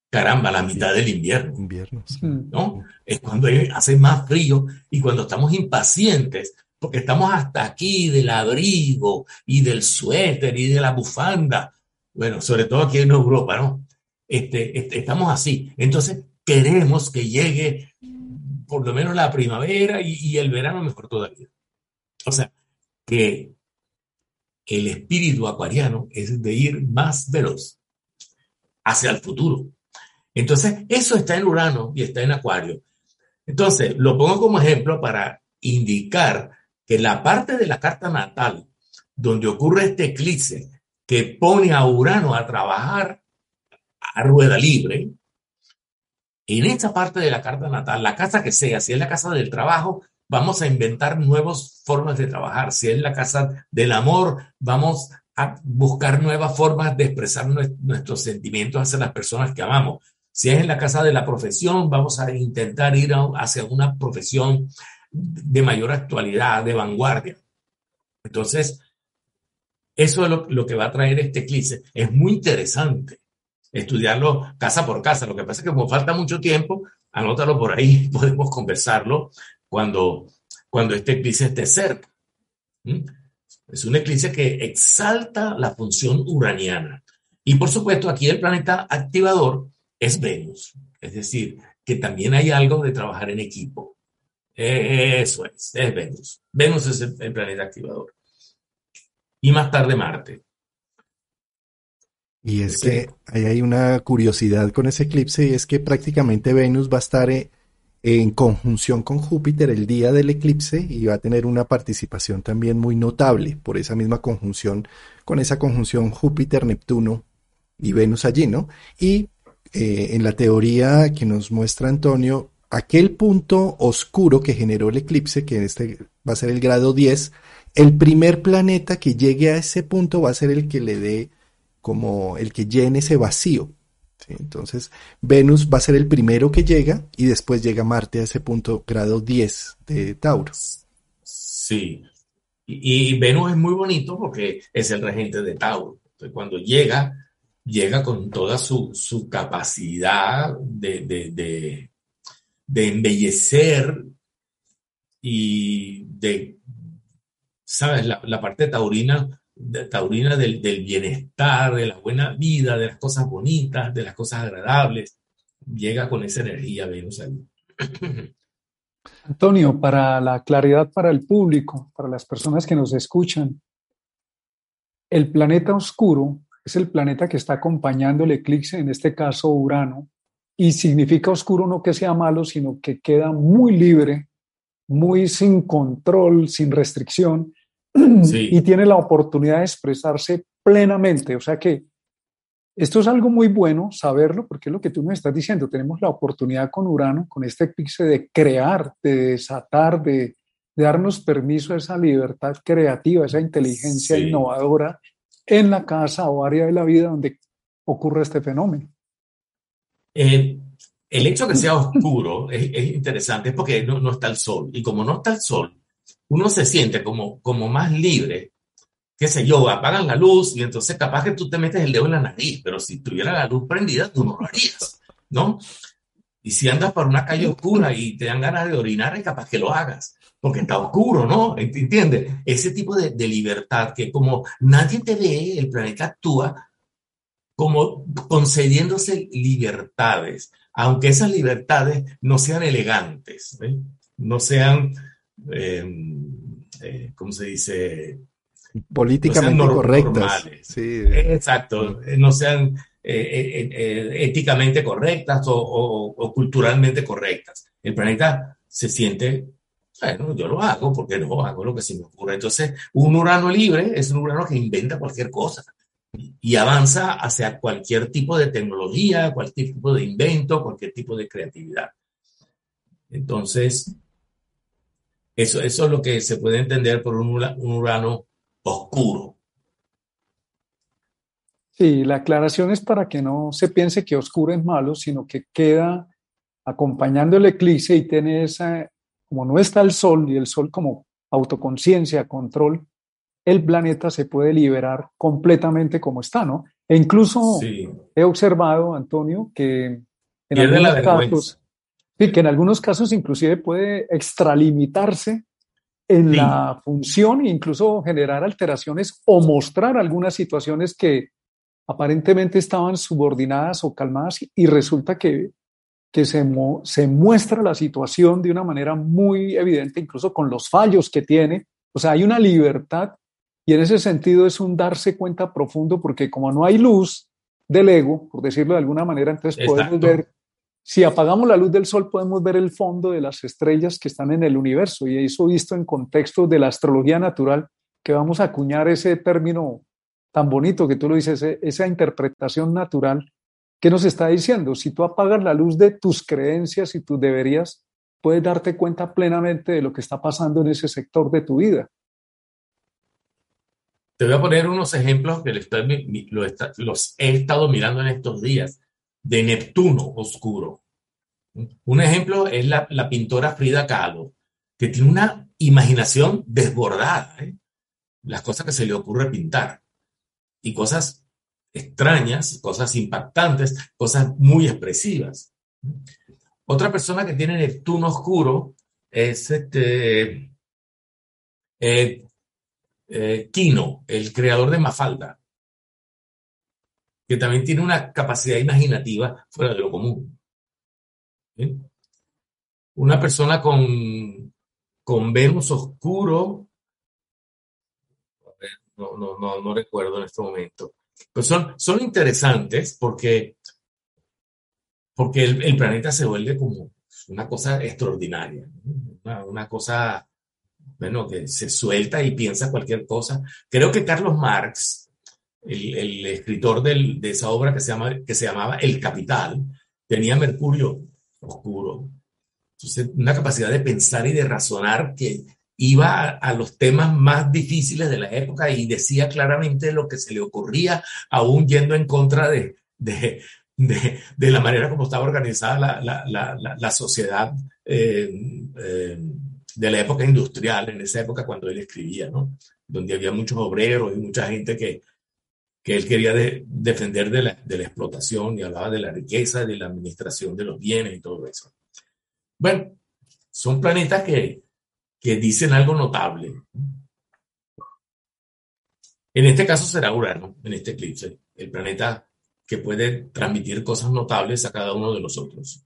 Caramba, la mitad del invierno. Invierno. ¿no? Es cuando hace más frío y cuando estamos impacientes porque estamos hasta aquí del abrigo y del suéter y de la bufanda. Bueno, sobre todo aquí en Europa, ¿no? Este, este, estamos así. Entonces, queremos que llegue por lo menos la primavera y, el verano mejor todavía. O sea, que el espíritu acuariano es de ir más veloz hacia el futuro. Entonces, eso está en Urano y está en Acuario. Entonces, lo pongo como ejemplo para indicar que la parte de la carta natal donde ocurre este eclipse que pone a Urano a trabajar a rueda libre, en esta parte de la carta natal, la casa que sea, si es la casa del trabajo, vamos a inventar nuevas formas de trabajar. Si es la casa del amor, vamos a buscar nuevas formas de expresar nuestros sentimientos hacia las personas que amamos. Si es en la casa de la profesión, vamos a intentar ir hacia una profesión de mayor actualidad, de vanguardia. Entonces, eso es lo, que va a traer este eclipse. Es muy interesante estudiarlo casa por casa. Lo que pasa es que como falta mucho tiempo, anótalo por ahí, podemos conversarlo cuando, cuando este eclipse esté cerca. ¿Mm? Es un eclipse que exalta la función uraniana. Y por supuesto, aquí el planeta activador es Venus. Es decir, que también hay algo de trabajar en equipo. Eso es, es Venus. Venus es el, planeta activador. Y más tarde Marte. Y es que ahí hay una curiosidad con ese eclipse y es que prácticamente Venus va a estar eh, en conjunción con Júpiter el día del eclipse y va a tener una participación también muy notable por esa misma conjunción, con esa conjunción Júpiter, Neptuno y Venus allí, ¿no? Y eh, en la teoría que nos muestra Antonio, aquel punto oscuro que generó el eclipse, que este va a ser el grado 10, el primer planeta que llegue a ese punto va a ser el que le dé como el que llene ese vacío. Entonces, Venus va a ser el primero que llega y después llega Marte a ese punto grado 10 de Tauro. Sí. Y, Venus es muy bonito porque es el regente de Tauro. Entonces, cuando llega, llega con toda su, capacidad de de embellecer y de, ¿sabes? La, parte taurina, taurina del, bienestar, de la buena vida, de las cosas bonitas, de las cosas agradables. Llega con esa energía Venus. Antonio, para la claridad para el público, para las personas que nos escuchan, el planeta oscuro es el planeta que está acompañando el eclipse, en este caso Urano, y significa oscuro no que sea malo, sino que queda muy libre, muy sin control, sin restricción, y tiene la oportunidad de expresarse plenamente. O sea que esto es algo muy bueno saberlo, porque es lo que tú me estás diciendo. Tenemos la oportunidad con Urano, con este eclipse, de crear, de desatar, de, darnos permiso a esa libertad creativa, esa inteligencia innovadora en la casa o área de la vida donde ocurre este fenómeno. Eh, el hecho de que sea oscuro es, interesante, es porque no, está el sol. Y como no está el sol, uno se siente como, como más libre. Qué sé yo, apagan la luz y entonces capaz que tú te metes el dedo en la nariz, pero si tuviera la luz prendida, tú no lo harías, ¿no? Y si andas por una calle oscura y te dan ganas de orinar, es capaz que lo hagas, porque está oscuro, ¿no? ¿Entiendes? Ese tipo de, de libertad que como nadie te ve, el planeta actúa, como concediéndose libertades, aunque esas libertades no sean elegantes, no sean, eh, ¿cómo se dice? Políticamente correctas. Exacto, no sean eh, eh, éticamente correctas o, culturalmente correctas. El planeta se siente bueno, yo lo hago porque no hago lo que se me ocurre. Entonces, un Urano libre es un Urano que inventa cualquier cosa y avanza hacia cualquier tipo de tecnología, cualquier tipo de invento, cualquier tipo de creatividad. Entonces, eso, eso es lo que se puede entender por un, un Urano oscuro. Sí, la aclaración es para que no se piense que oscuro es malo, sino que queda acompañando el eclipse y tiene esa, como no está el sol y el sol como autoconciencia, control, el planeta se puede liberar completamente como está, ¿no? E incluso he observado, Antonio, que en algunos casos, sí, que en algunos casos inclusive puede extralimitarse en la función e incluso generar alteraciones o mostrar algunas situaciones que aparentemente estaban subordinadas o calmadas y resulta que, que se, se muestra la situación de una manera muy evidente, incluso con los fallos que tiene. O sea, hay una libertad y en ese sentido es un darse cuenta profundo porque como no hay luz del ego, por decirlo de alguna manera, entonces podemos ver, si apagamos la luz del sol, podemos ver el fondo de las estrellas que están en el universo. Y eso visto en contexto de la astrología natural, que vamos a acuñar ese término tan bonito que tú lo dices, esa interpretación natural que nos está diciendo, si tú apagas la luz de tus creencias y tus deberías, puedes darte cuenta plenamente de lo que está pasando en ese sector de tu vida. Te voy a poner unos ejemplos que los he estado mirando en estos días, de Neptuno oscuro. Un ejemplo es la, pintora Frida Kahlo, que tiene una imaginación desbordada, ¿eh? las cosas que se le ocurre pintar, y cosas extrañas, cosas impactantes, cosas muy expresivas. Otra persona que tiene Neptuno oscuro es este, eh, eh, Kino, el creador de Mafalda, que también tiene una capacidad imaginativa fuera de lo común. Una persona con, con Venus oscuro, no, no, no, no recuerdo en este momento, pues son, son interesantes porque, porque el, planeta se vuelve como una cosa extraordinaria, una, una cosa bueno, que se suelta y piensa cualquier cosa. Creo que Carlos Marx, el, escritor de esa obra que se, llama, que se llamaba El Capital, tenía Mercurio oscuro. Entonces, una capacidad de pensar y de razonar que iba a, los temas más difíciles de la época y decía claramente lo que se le ocurría, aún yendo en contra de, de, de, la manera como estaba organizada la, la, la, sociedad. Eh, eh, de la época industrial, en esa época cuando él escribía, ¿no? Donde había muchos obreros y mucha gente que, que él quería defender de la, de la, explotación y hablaba de la riqueza, de la administración de los bienes y todo eso. Bueno, son planetas que, que dicen algo notable. En este caso será Urano, en este eclipse, el planeta que puede transmitir cosas notables a cada uno de nosotros.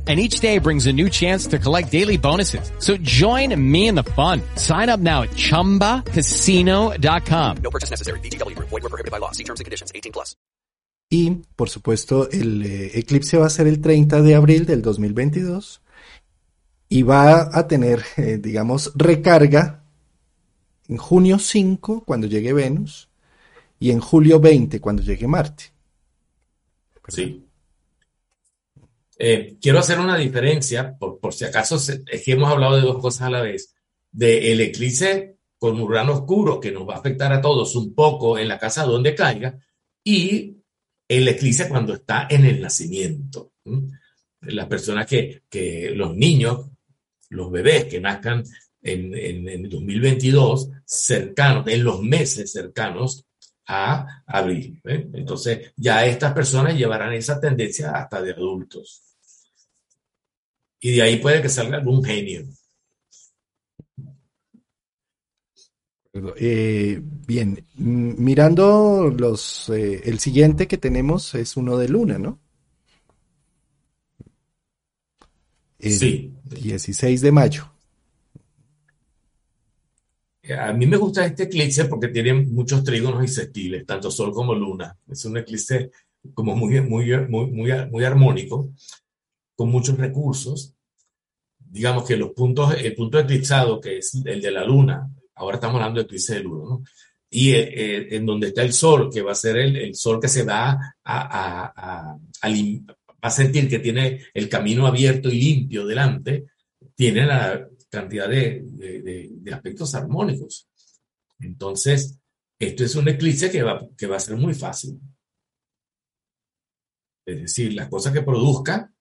and each day brings a new chance to collect daily bonuses. So join me in the fun. Sign up now at ChumbaCasino.com. No purchase necessary. BGW. Void were prohibited by law. See terms and conditions. 18 plus. Y, por supuesto, el eh, eclipse va a ser el 30 de abril del 2022 y va a tener, eh, digamos, recarga en junio 5 cuando llegue Venus y en julio 20 cuando llegue Marte. Sí. Eh, quiero hacer una diferencia, por, si acaso es que hemos hablado de dos cosas a la vez, del eclipse con Urano oscuro, que nos va a afectar a todos un poco en la casa donde caiga, y el eclipse cuando está en el nacimiento. Las personas que, que, los niños, los bebés que nazcan en, en, en 2022, cercanos, en los meses cercanos a abril. Entonces, ya estas personas llevarán esa tendencia hasta de adultos. Y de ahí puede que salga algún genio. Eh, bien, mirando los, eh, el siguiente que tenemos es uno de luna, ¿no? El sí. 16 de mayo. A mí me gusta este eclipse porque tiene muchos trígonos y sextiles, tanto sol como luna. Es un eclipse como muy, muy, muy, muy, muy armónico con muchos recursos. Digamos que los puntos, el punto eclipsado, que es el de la luna, ahora estamos hablando de eclipse de luna, y eh, eh, en donde está el sol, que va a ser el, sol que se va a, a, sentir que tiene el camino abierto y limpio delante, tiene la cantidad de aspectos armónicos. Entonces, esto es un eclipse que va, que va a ser muy fácil. Es decir, las cosas que produzca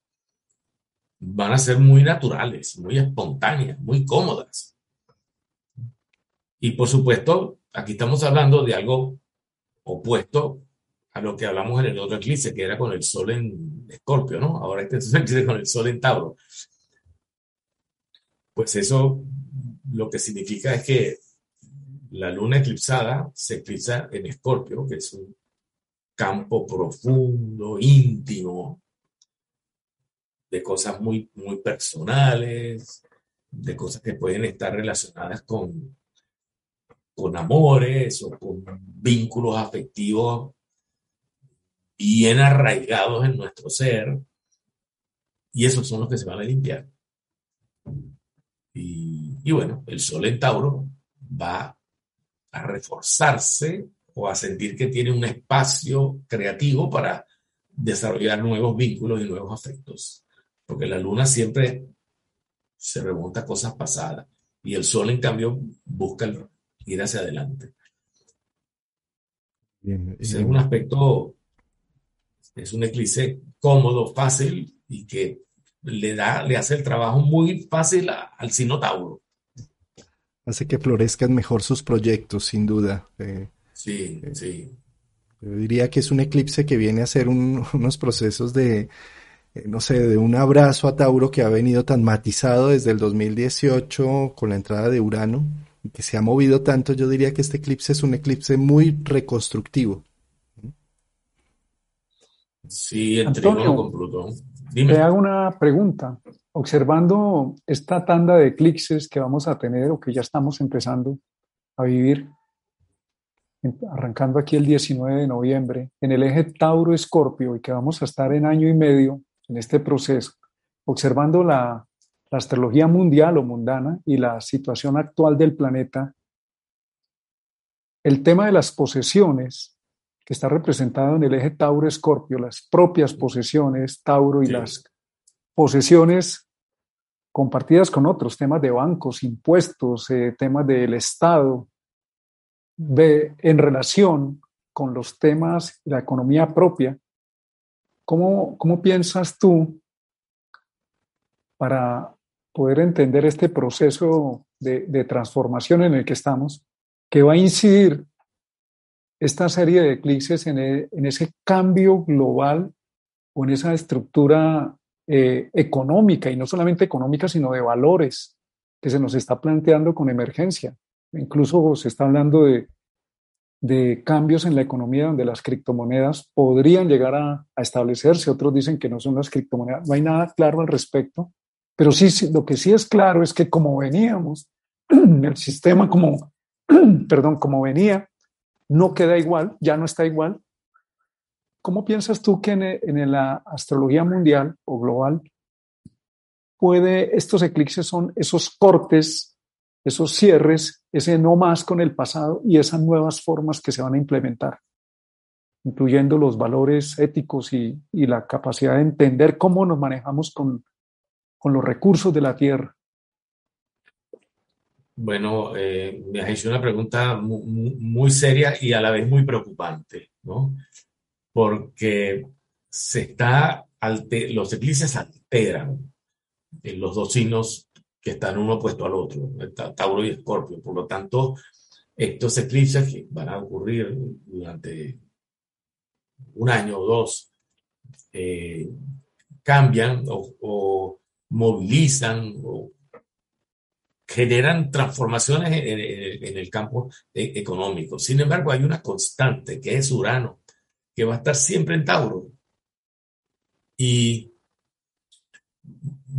van a ser muy naturales, muy espontáneas, muy cómodas. Y por supuesto, aquí estamos hablando de algo opuesto a lo que hablamos en el otro eclipse, que era con el sol en Escorpio, ¿no? Ahora este es eclipse con el sol en Tauro. Pues eso lo que significa es que la luna eclipsada se eclipsa en Escorpio, que es un campo profundo, íntimo, de cosas muy, muy personales, de cosas que pueden estar relacionadas con, con amores o con vínculos afectivos bien arraigados en nuestro ser. Y esos son los que se van a limpiar. Y, y bueno, el sol en Tauro va a reforzarse o a sentir que tiene un espacio creativo para desarrollar nuevos vínculos y nuevos afectos. Porque la luna siempre se remonta a cosas pasadas y el sol, en cambio, busca el- ir hacia adelante. Bien, eh, es un aspecto, es un eclipse cómodo, fácil y que le da, le hace el trabajo muy fácil a- al signo Tauro. hace que florezcan mejor sus proyectos, sin duda. Eh, Sí, sí. Yo diría que es un eclipse que viene a hacer un- unos procesos de, eh, no sé, de un abrazo a Tauro que ha venido tan matizado desde el 2018 con la entrada de Urano y que se ha movido tanto. Yo diría que este eclipse es un eclipse muy reconstructivo. Sí, en Antonio, con Plutón. Te Dime. hago una pregunta. Observando esta tanda de eclipses que vamos a tener o que ya estamos empezando a vivir, arrancando aquí el 19 de noviembre, en el eje Tauro-Escorpio y que vamos a estar en año y medio en este proceso, observando la, la astrología mundial o mundana y la situación actual del planeta, el tema de las posesiones que está representado en el eje Tauro-Escorpio, las propias posesiones Tauro y Sí. las posesiones compartidas con otros, temas de bancos, impuestos, eh, temas del Estado, de- en relación con los temas de la economía propia. ¿Cómo, piensas tú para poder entender este proceso de, transformación en el que estamos, que va a incidir esta serie de eclipses en, e- ese cambio global o en esa estructura eh, económica, y no solamente económica, sino de valores que se nos está planteando con emergencia. Incluso se está hablando de, de cambios en la economía donde las criptomonedas podrían llegar a, a establecerse. Otros dicen que no son las criptomonedas. No hay nada claro al respecto. Pero sí, sí, lo que sí es claro es que como veníamos, el sistema como, perdón, como venía, no queda igual, ya no está igual. ¿Cómo piensas tú que en, en la astrología mundial o global puede, estos eclipses son esos cortes, esos cierres, ese no más con el pasado y esas nuevas formas que se van a implementar, incluyendo los valores éticos y, y la capacidad de entender cómo nos manejamos con, con los recursos de la tierra? Bueno, eh, me has hecho una pregunta mu- mu- muy, seria y a la vez muy preocupante, ¿no? Porque se está alte- los eclipses alteran los dos signos que están uno opuesto al otro, Ta- Tauro y Escorpio. Por lo tanto, estos eclipses que van a ocurrir durante un año o dos, eh, cambian o, o movilizan o generan transformaciones en, en- en el campo e- económico. Sin embargo, hay una constante que es Urano, que va a estar siempre en Tauro. Y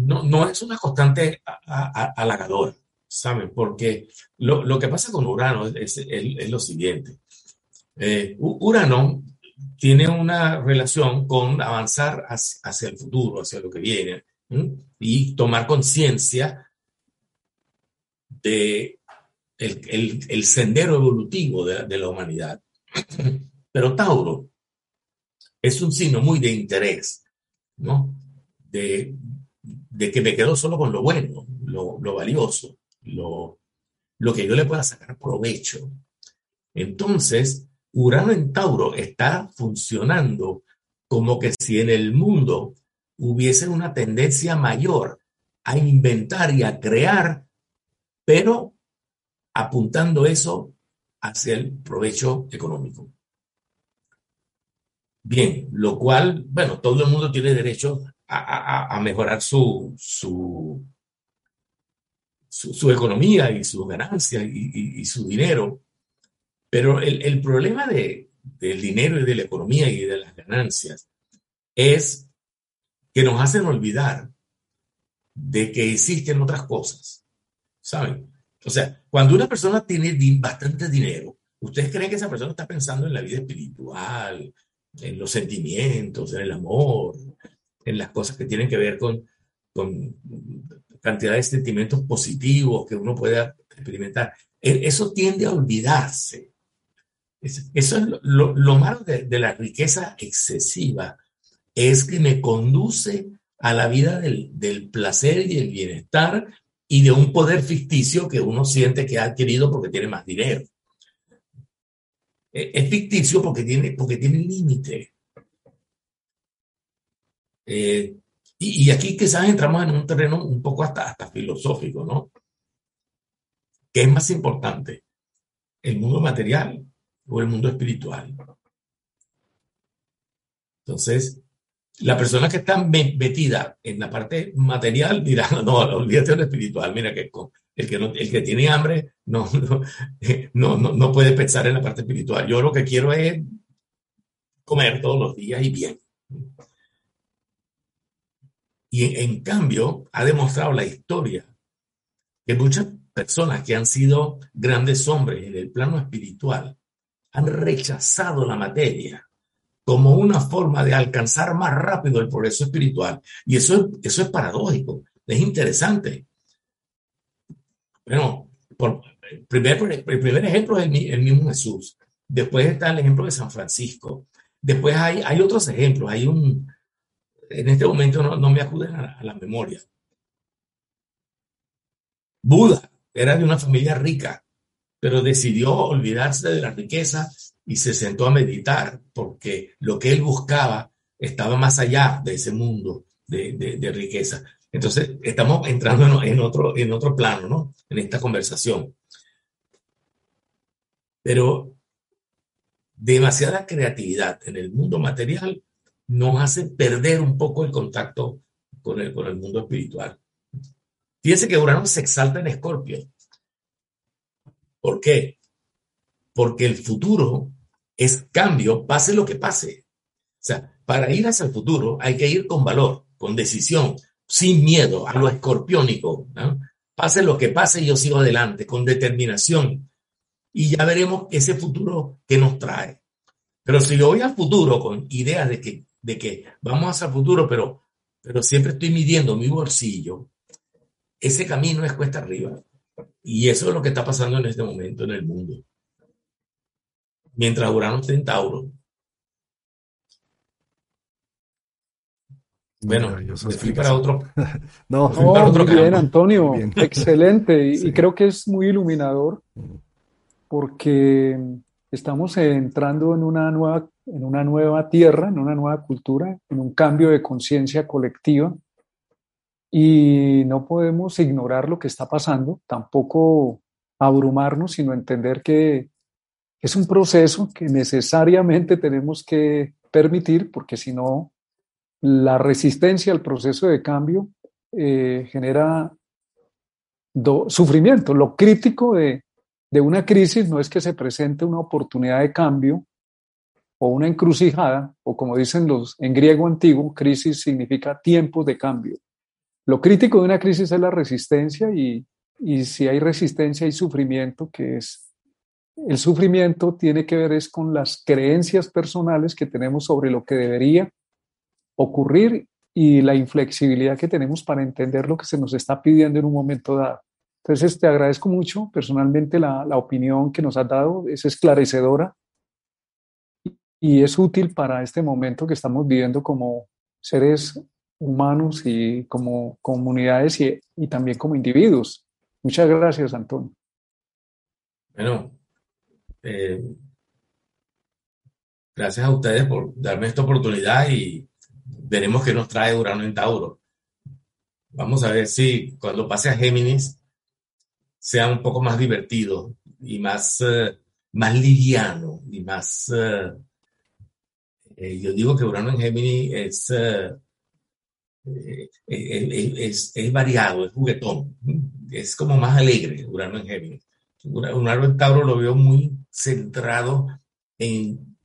no, no es una constante halagadora, ¿saben? Porque lo, lo que pasa con Urano es, es- lo siguiente. Eh, Urano tiene una relación con avanzar hacia, el futuro, hacia lo que viene, y tomar conciencia de el, el- el sendero evolutivo de, de la humanidad. Pero Tauro es un signo muy de interés, ¿no? De, de que me quedo solo con lo bueno, lo, lo valioso, lo, lo que yo le pueda sacar provecho. Entonces, Urano en Tauro está funcionando como que si en el mundo hubiese una tendencia mayor a inventar y a crear, pero apuntando eso hacia el provecho económico. Bien, lo cual, bueno, todo el mundo tiene derecho a, mejorar su, su, su, economía y sus ganancias y, y- su dinero, pero el, el problema de, del dinero y de la economía y de las ganancias es que nos hacen olvidar de que existen otras cosas, ¿saben? O sea, cuando una persona tiene bastante dinero, ¿ustedes creen que esa persona está pensando en la vida espiritual, en los sentimientos, en el amor, en las cosas que tienen que ver con, con cantidad de sentimientos positivos que uno pueda experimentar? E- Eso tiende a olvidarse. Es- Eso es lo, lo- lo malo de, de la riqueza excesiva, es que me conduce a la vida del, del placer y el bienestar y de un poder ficticio que uno siente que ha adquirido porque tiene más dinero. Eh, Es ficticio porque tiene, porque tiene límite. Eh, y, aquí quizás entramos en un terreno un poco hasta, hasta filosófico, ¿no? ¿Qué es más importante? ¿El mundo material o el mundo espiritual? Entonces, la persona que está me- metida en la parte material dirá, no, olvídate de lo espiritual, mira que el que, el que tiene hambre no, no, no puede pensar en la parte espiritual. Yo lo que quiero es comer todos los días y bien. Y en, cambio, ha demostrado la historia que muchas personas que han sido grandes hombres en el plano espiritual han rechazado la materia como una forma de alcanzar más rápido el progreso espiritual. Y eso, es- eso es paradójico, es interesante. Bueno, por, el, primer, el primer ejemplo es el, el mismo Jesús. Después está el ejemplo de San Francisco. Después hay, hay otros ejemplos. Hay un, en este momento no, me acuden a, la memoria. Buda era de una familia rica, pero decidió olvidarse de la riqueza y se sentó a meditar porque lo que él buscaba estaba más allá de ese mundo de, riqueza. Entonces, estamos entrando en, en otro, en otro plano, ¿no? En esta conversación. Pero demasiada creatividad en el mundo material nos hace perder un poco el contacto con el, con el mundo espiritual. Fíjense que Urano se exalta en Escorpio. ¿Por qué? Porque el futuro es cambio, pase lo que pase. O sea, para ir hacia el futuro hay que ir con valor, con decisión, sin miedo, a lo escorpiónico. Pase lo que pase, yo sigo adelante, con determinación. Y ya veremos ese futuro que nos trae. Pero si yo voy al futuro con ideas de que, de que vamos hacia el futuro, pero, pero siempre estoy midiendo mi bolsillo, ese camino es cuesta arriba. Y eso es lo que está pasando en este momento en el mundo. Mientras Urano está en Tauro. Bueno, fui para otro. No, Fui para otro muy bien. Antonio. Bien. Excelente. Y, y creo que es muy iluminador porque estamos entrando en una nueva, en una nueva tierra, en una nueva cultura, en un cambio de conciencia colectiva. Y no podemos ignorar lo que está pasando, tampoco abrumarnos, sino entender que es un proceso que necesariamente tenemos que permitir, porque si no, la resistencia al proceso de cambio eh, genera sufrimiento. Lo crítico de, de una crisis no es que se presente una oportunidad de cambio o una encrucijada, o como dicen los en griego antiguo, crisis significa tiempos de cambio. Lo crítico de una crisis es la resistencia y, y si hay resistencia hay sufrimiento, que es el sufrimiento tiene que ver es con las creencias personales que tenemos sobre lo que debería ocurrir y la inflexibilidad que tenemos para entender lo que se nos está pidiendo en un momento dado. Entonces, te agradezco mucho personalmente la, la opinión que nos has dado, es esclarecedora y, es útil para este momento que estamos viviendo como seres humanos y como comunidades y, y también como individuos. Muchas gracias, Antonio. Bueno, eh, gracias a ustedes por darme esta oportunidad y veremos qué nos trae Urano en Tauro. Vamos a ver si cuando pase a Géminis sea un poco más divertido y más, eh, más liviano y más... eh, eh, yo digo que Urano en Géminis es, eh, eh, es, es variado, es juguetón, es como más alegre Urano en Géminis. Ura- Urano en Tauro lo veo muy centrado en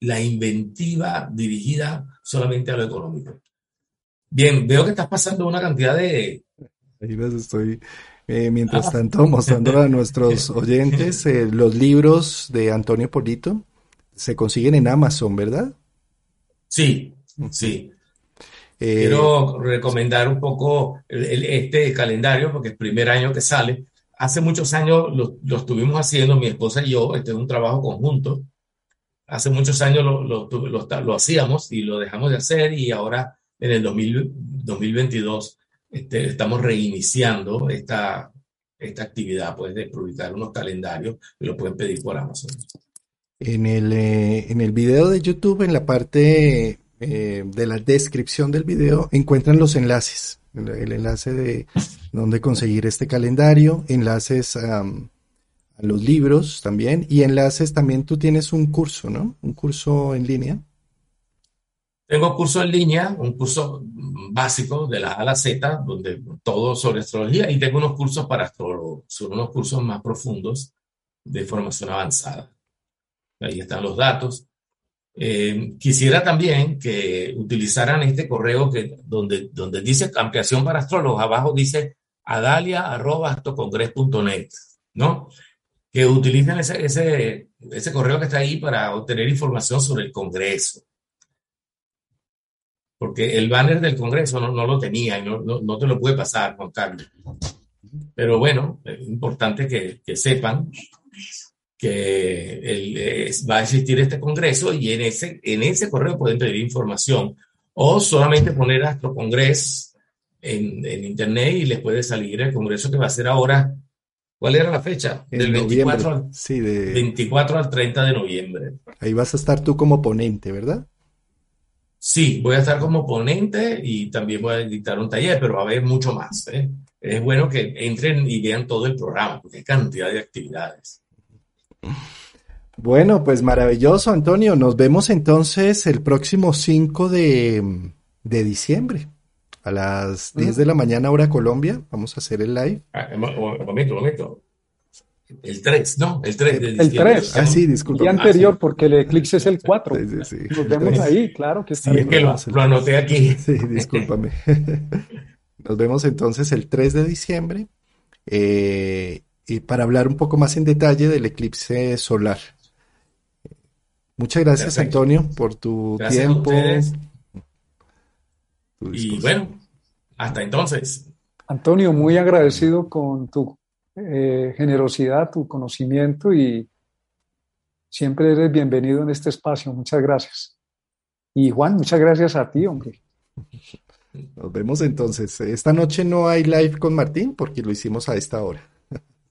la inventiva dirigida solamente a lo económico. Bien, veo que estás pasando una cantidad de... Ahí les estoy, eh, mientras Ah. tanto, mostrando a nuestros oyentes eh, los libros de Antonio Polito. Se consiguen en Amazon, ¿verdad? Sí, sí. Eh, Quiero recomendar un poco el- el- este calendario porque es el primer año que sale. Hace muchos años lo, lo estuvimos haciendo mi esposa y yo, este es un trabajo conjunto. Hace muchos años lo, lo hacíamos y lo dejamos de hacer y ahora en el 2000 2022 este, estamos reiniciando esta, esta actividad pues, de publicar unos calendarios que lo pueden pedir por Amazon. En el, eh, en el video de YouTube, en la parte eh, de la descripción del video, encuentran los enlaces. El, enlace de dónde conseguir este calendario, enlaces a los libros también, y enlaces también tú tienes un curso, ¿no? Un curso en línea. Tengo curso en línea, un curso básico de la A a la Z, donde todo sobre astrología, y tengo unos cursos para astrólogos, son unos cursos más profundos de formación avanzada. Ahí están los datos. Eh, quisiera también que utilizaran este correo que, donde, donde dice ampliación para astrólogos, abajo dice adalia.astocongres.net, ¿no? Que utilicen ese, ese, ese correo que está ahí para obtener información sobre el Congreso porque el banner del Congreso no, no lo tenía y no, no, te lo pude pasar, Juan Carlos. Pero bueno, es importante que, que sepan que el- es- va a existir este Congreso y en ese, en ese correo pueden pedir información o solamente poner Astro Congres en, en internet y les puede salir el Congreso que va a ser ahora. ¿Cuál era la fecha? En Del noviembre. 24 al, Sí, de, 24 al 30 de noviembre. ahí vas a estar tú como ponente, ¿verdad? Sí, voy a estar como ponente y también voy a dictar un taller, pero va a haber mucho más, ¿eh? Es bueno que entren y vean todo el programa, porque hay cantidad de actividades. Bueno, pues maravilloso, Antonio. Nos vemos entonces el próximo 5 de, de diciembre a las 10 de la mañana hora Colombia. Vamos a hacer el live. Ah, un mo- un momento, un momento. El 3, ¿no? El 3 de El diciembre. 3. Ah, sí, El disculpa. día anterior, porque el eclipse es el 4. Sí, sí, sí. Nos vemos ahí, claro que Sí, es que lo, lo anoté aquí. Sí, discúlpame. Nos vemos entonces el 3 de diciembre eh, y para hablar un poco más en detalle del eclipse solar. Muchas gracias, Perfecto. Antonio, por tu Gracias a tiempo. tu Y bueno, hasta entonces. Antonio, muy agradecido con tu eh, generosidad, tu conocimiento y siempre eres bienvenido en este espacio. Muchas gracias. Y Juan, muchas gracias a ti, hombre. Nos vemos entonces. Esta noche no hay live con Martín porque lo hicimos a esta hora.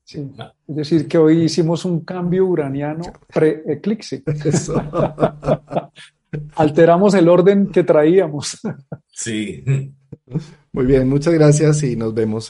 Sí. Es decir, que hoy hicimos un cambio uraniano pre-eclipse. Eso. Alteramos el orden que traíamos. Sí. Muy bien, muchas gracias y nos vemos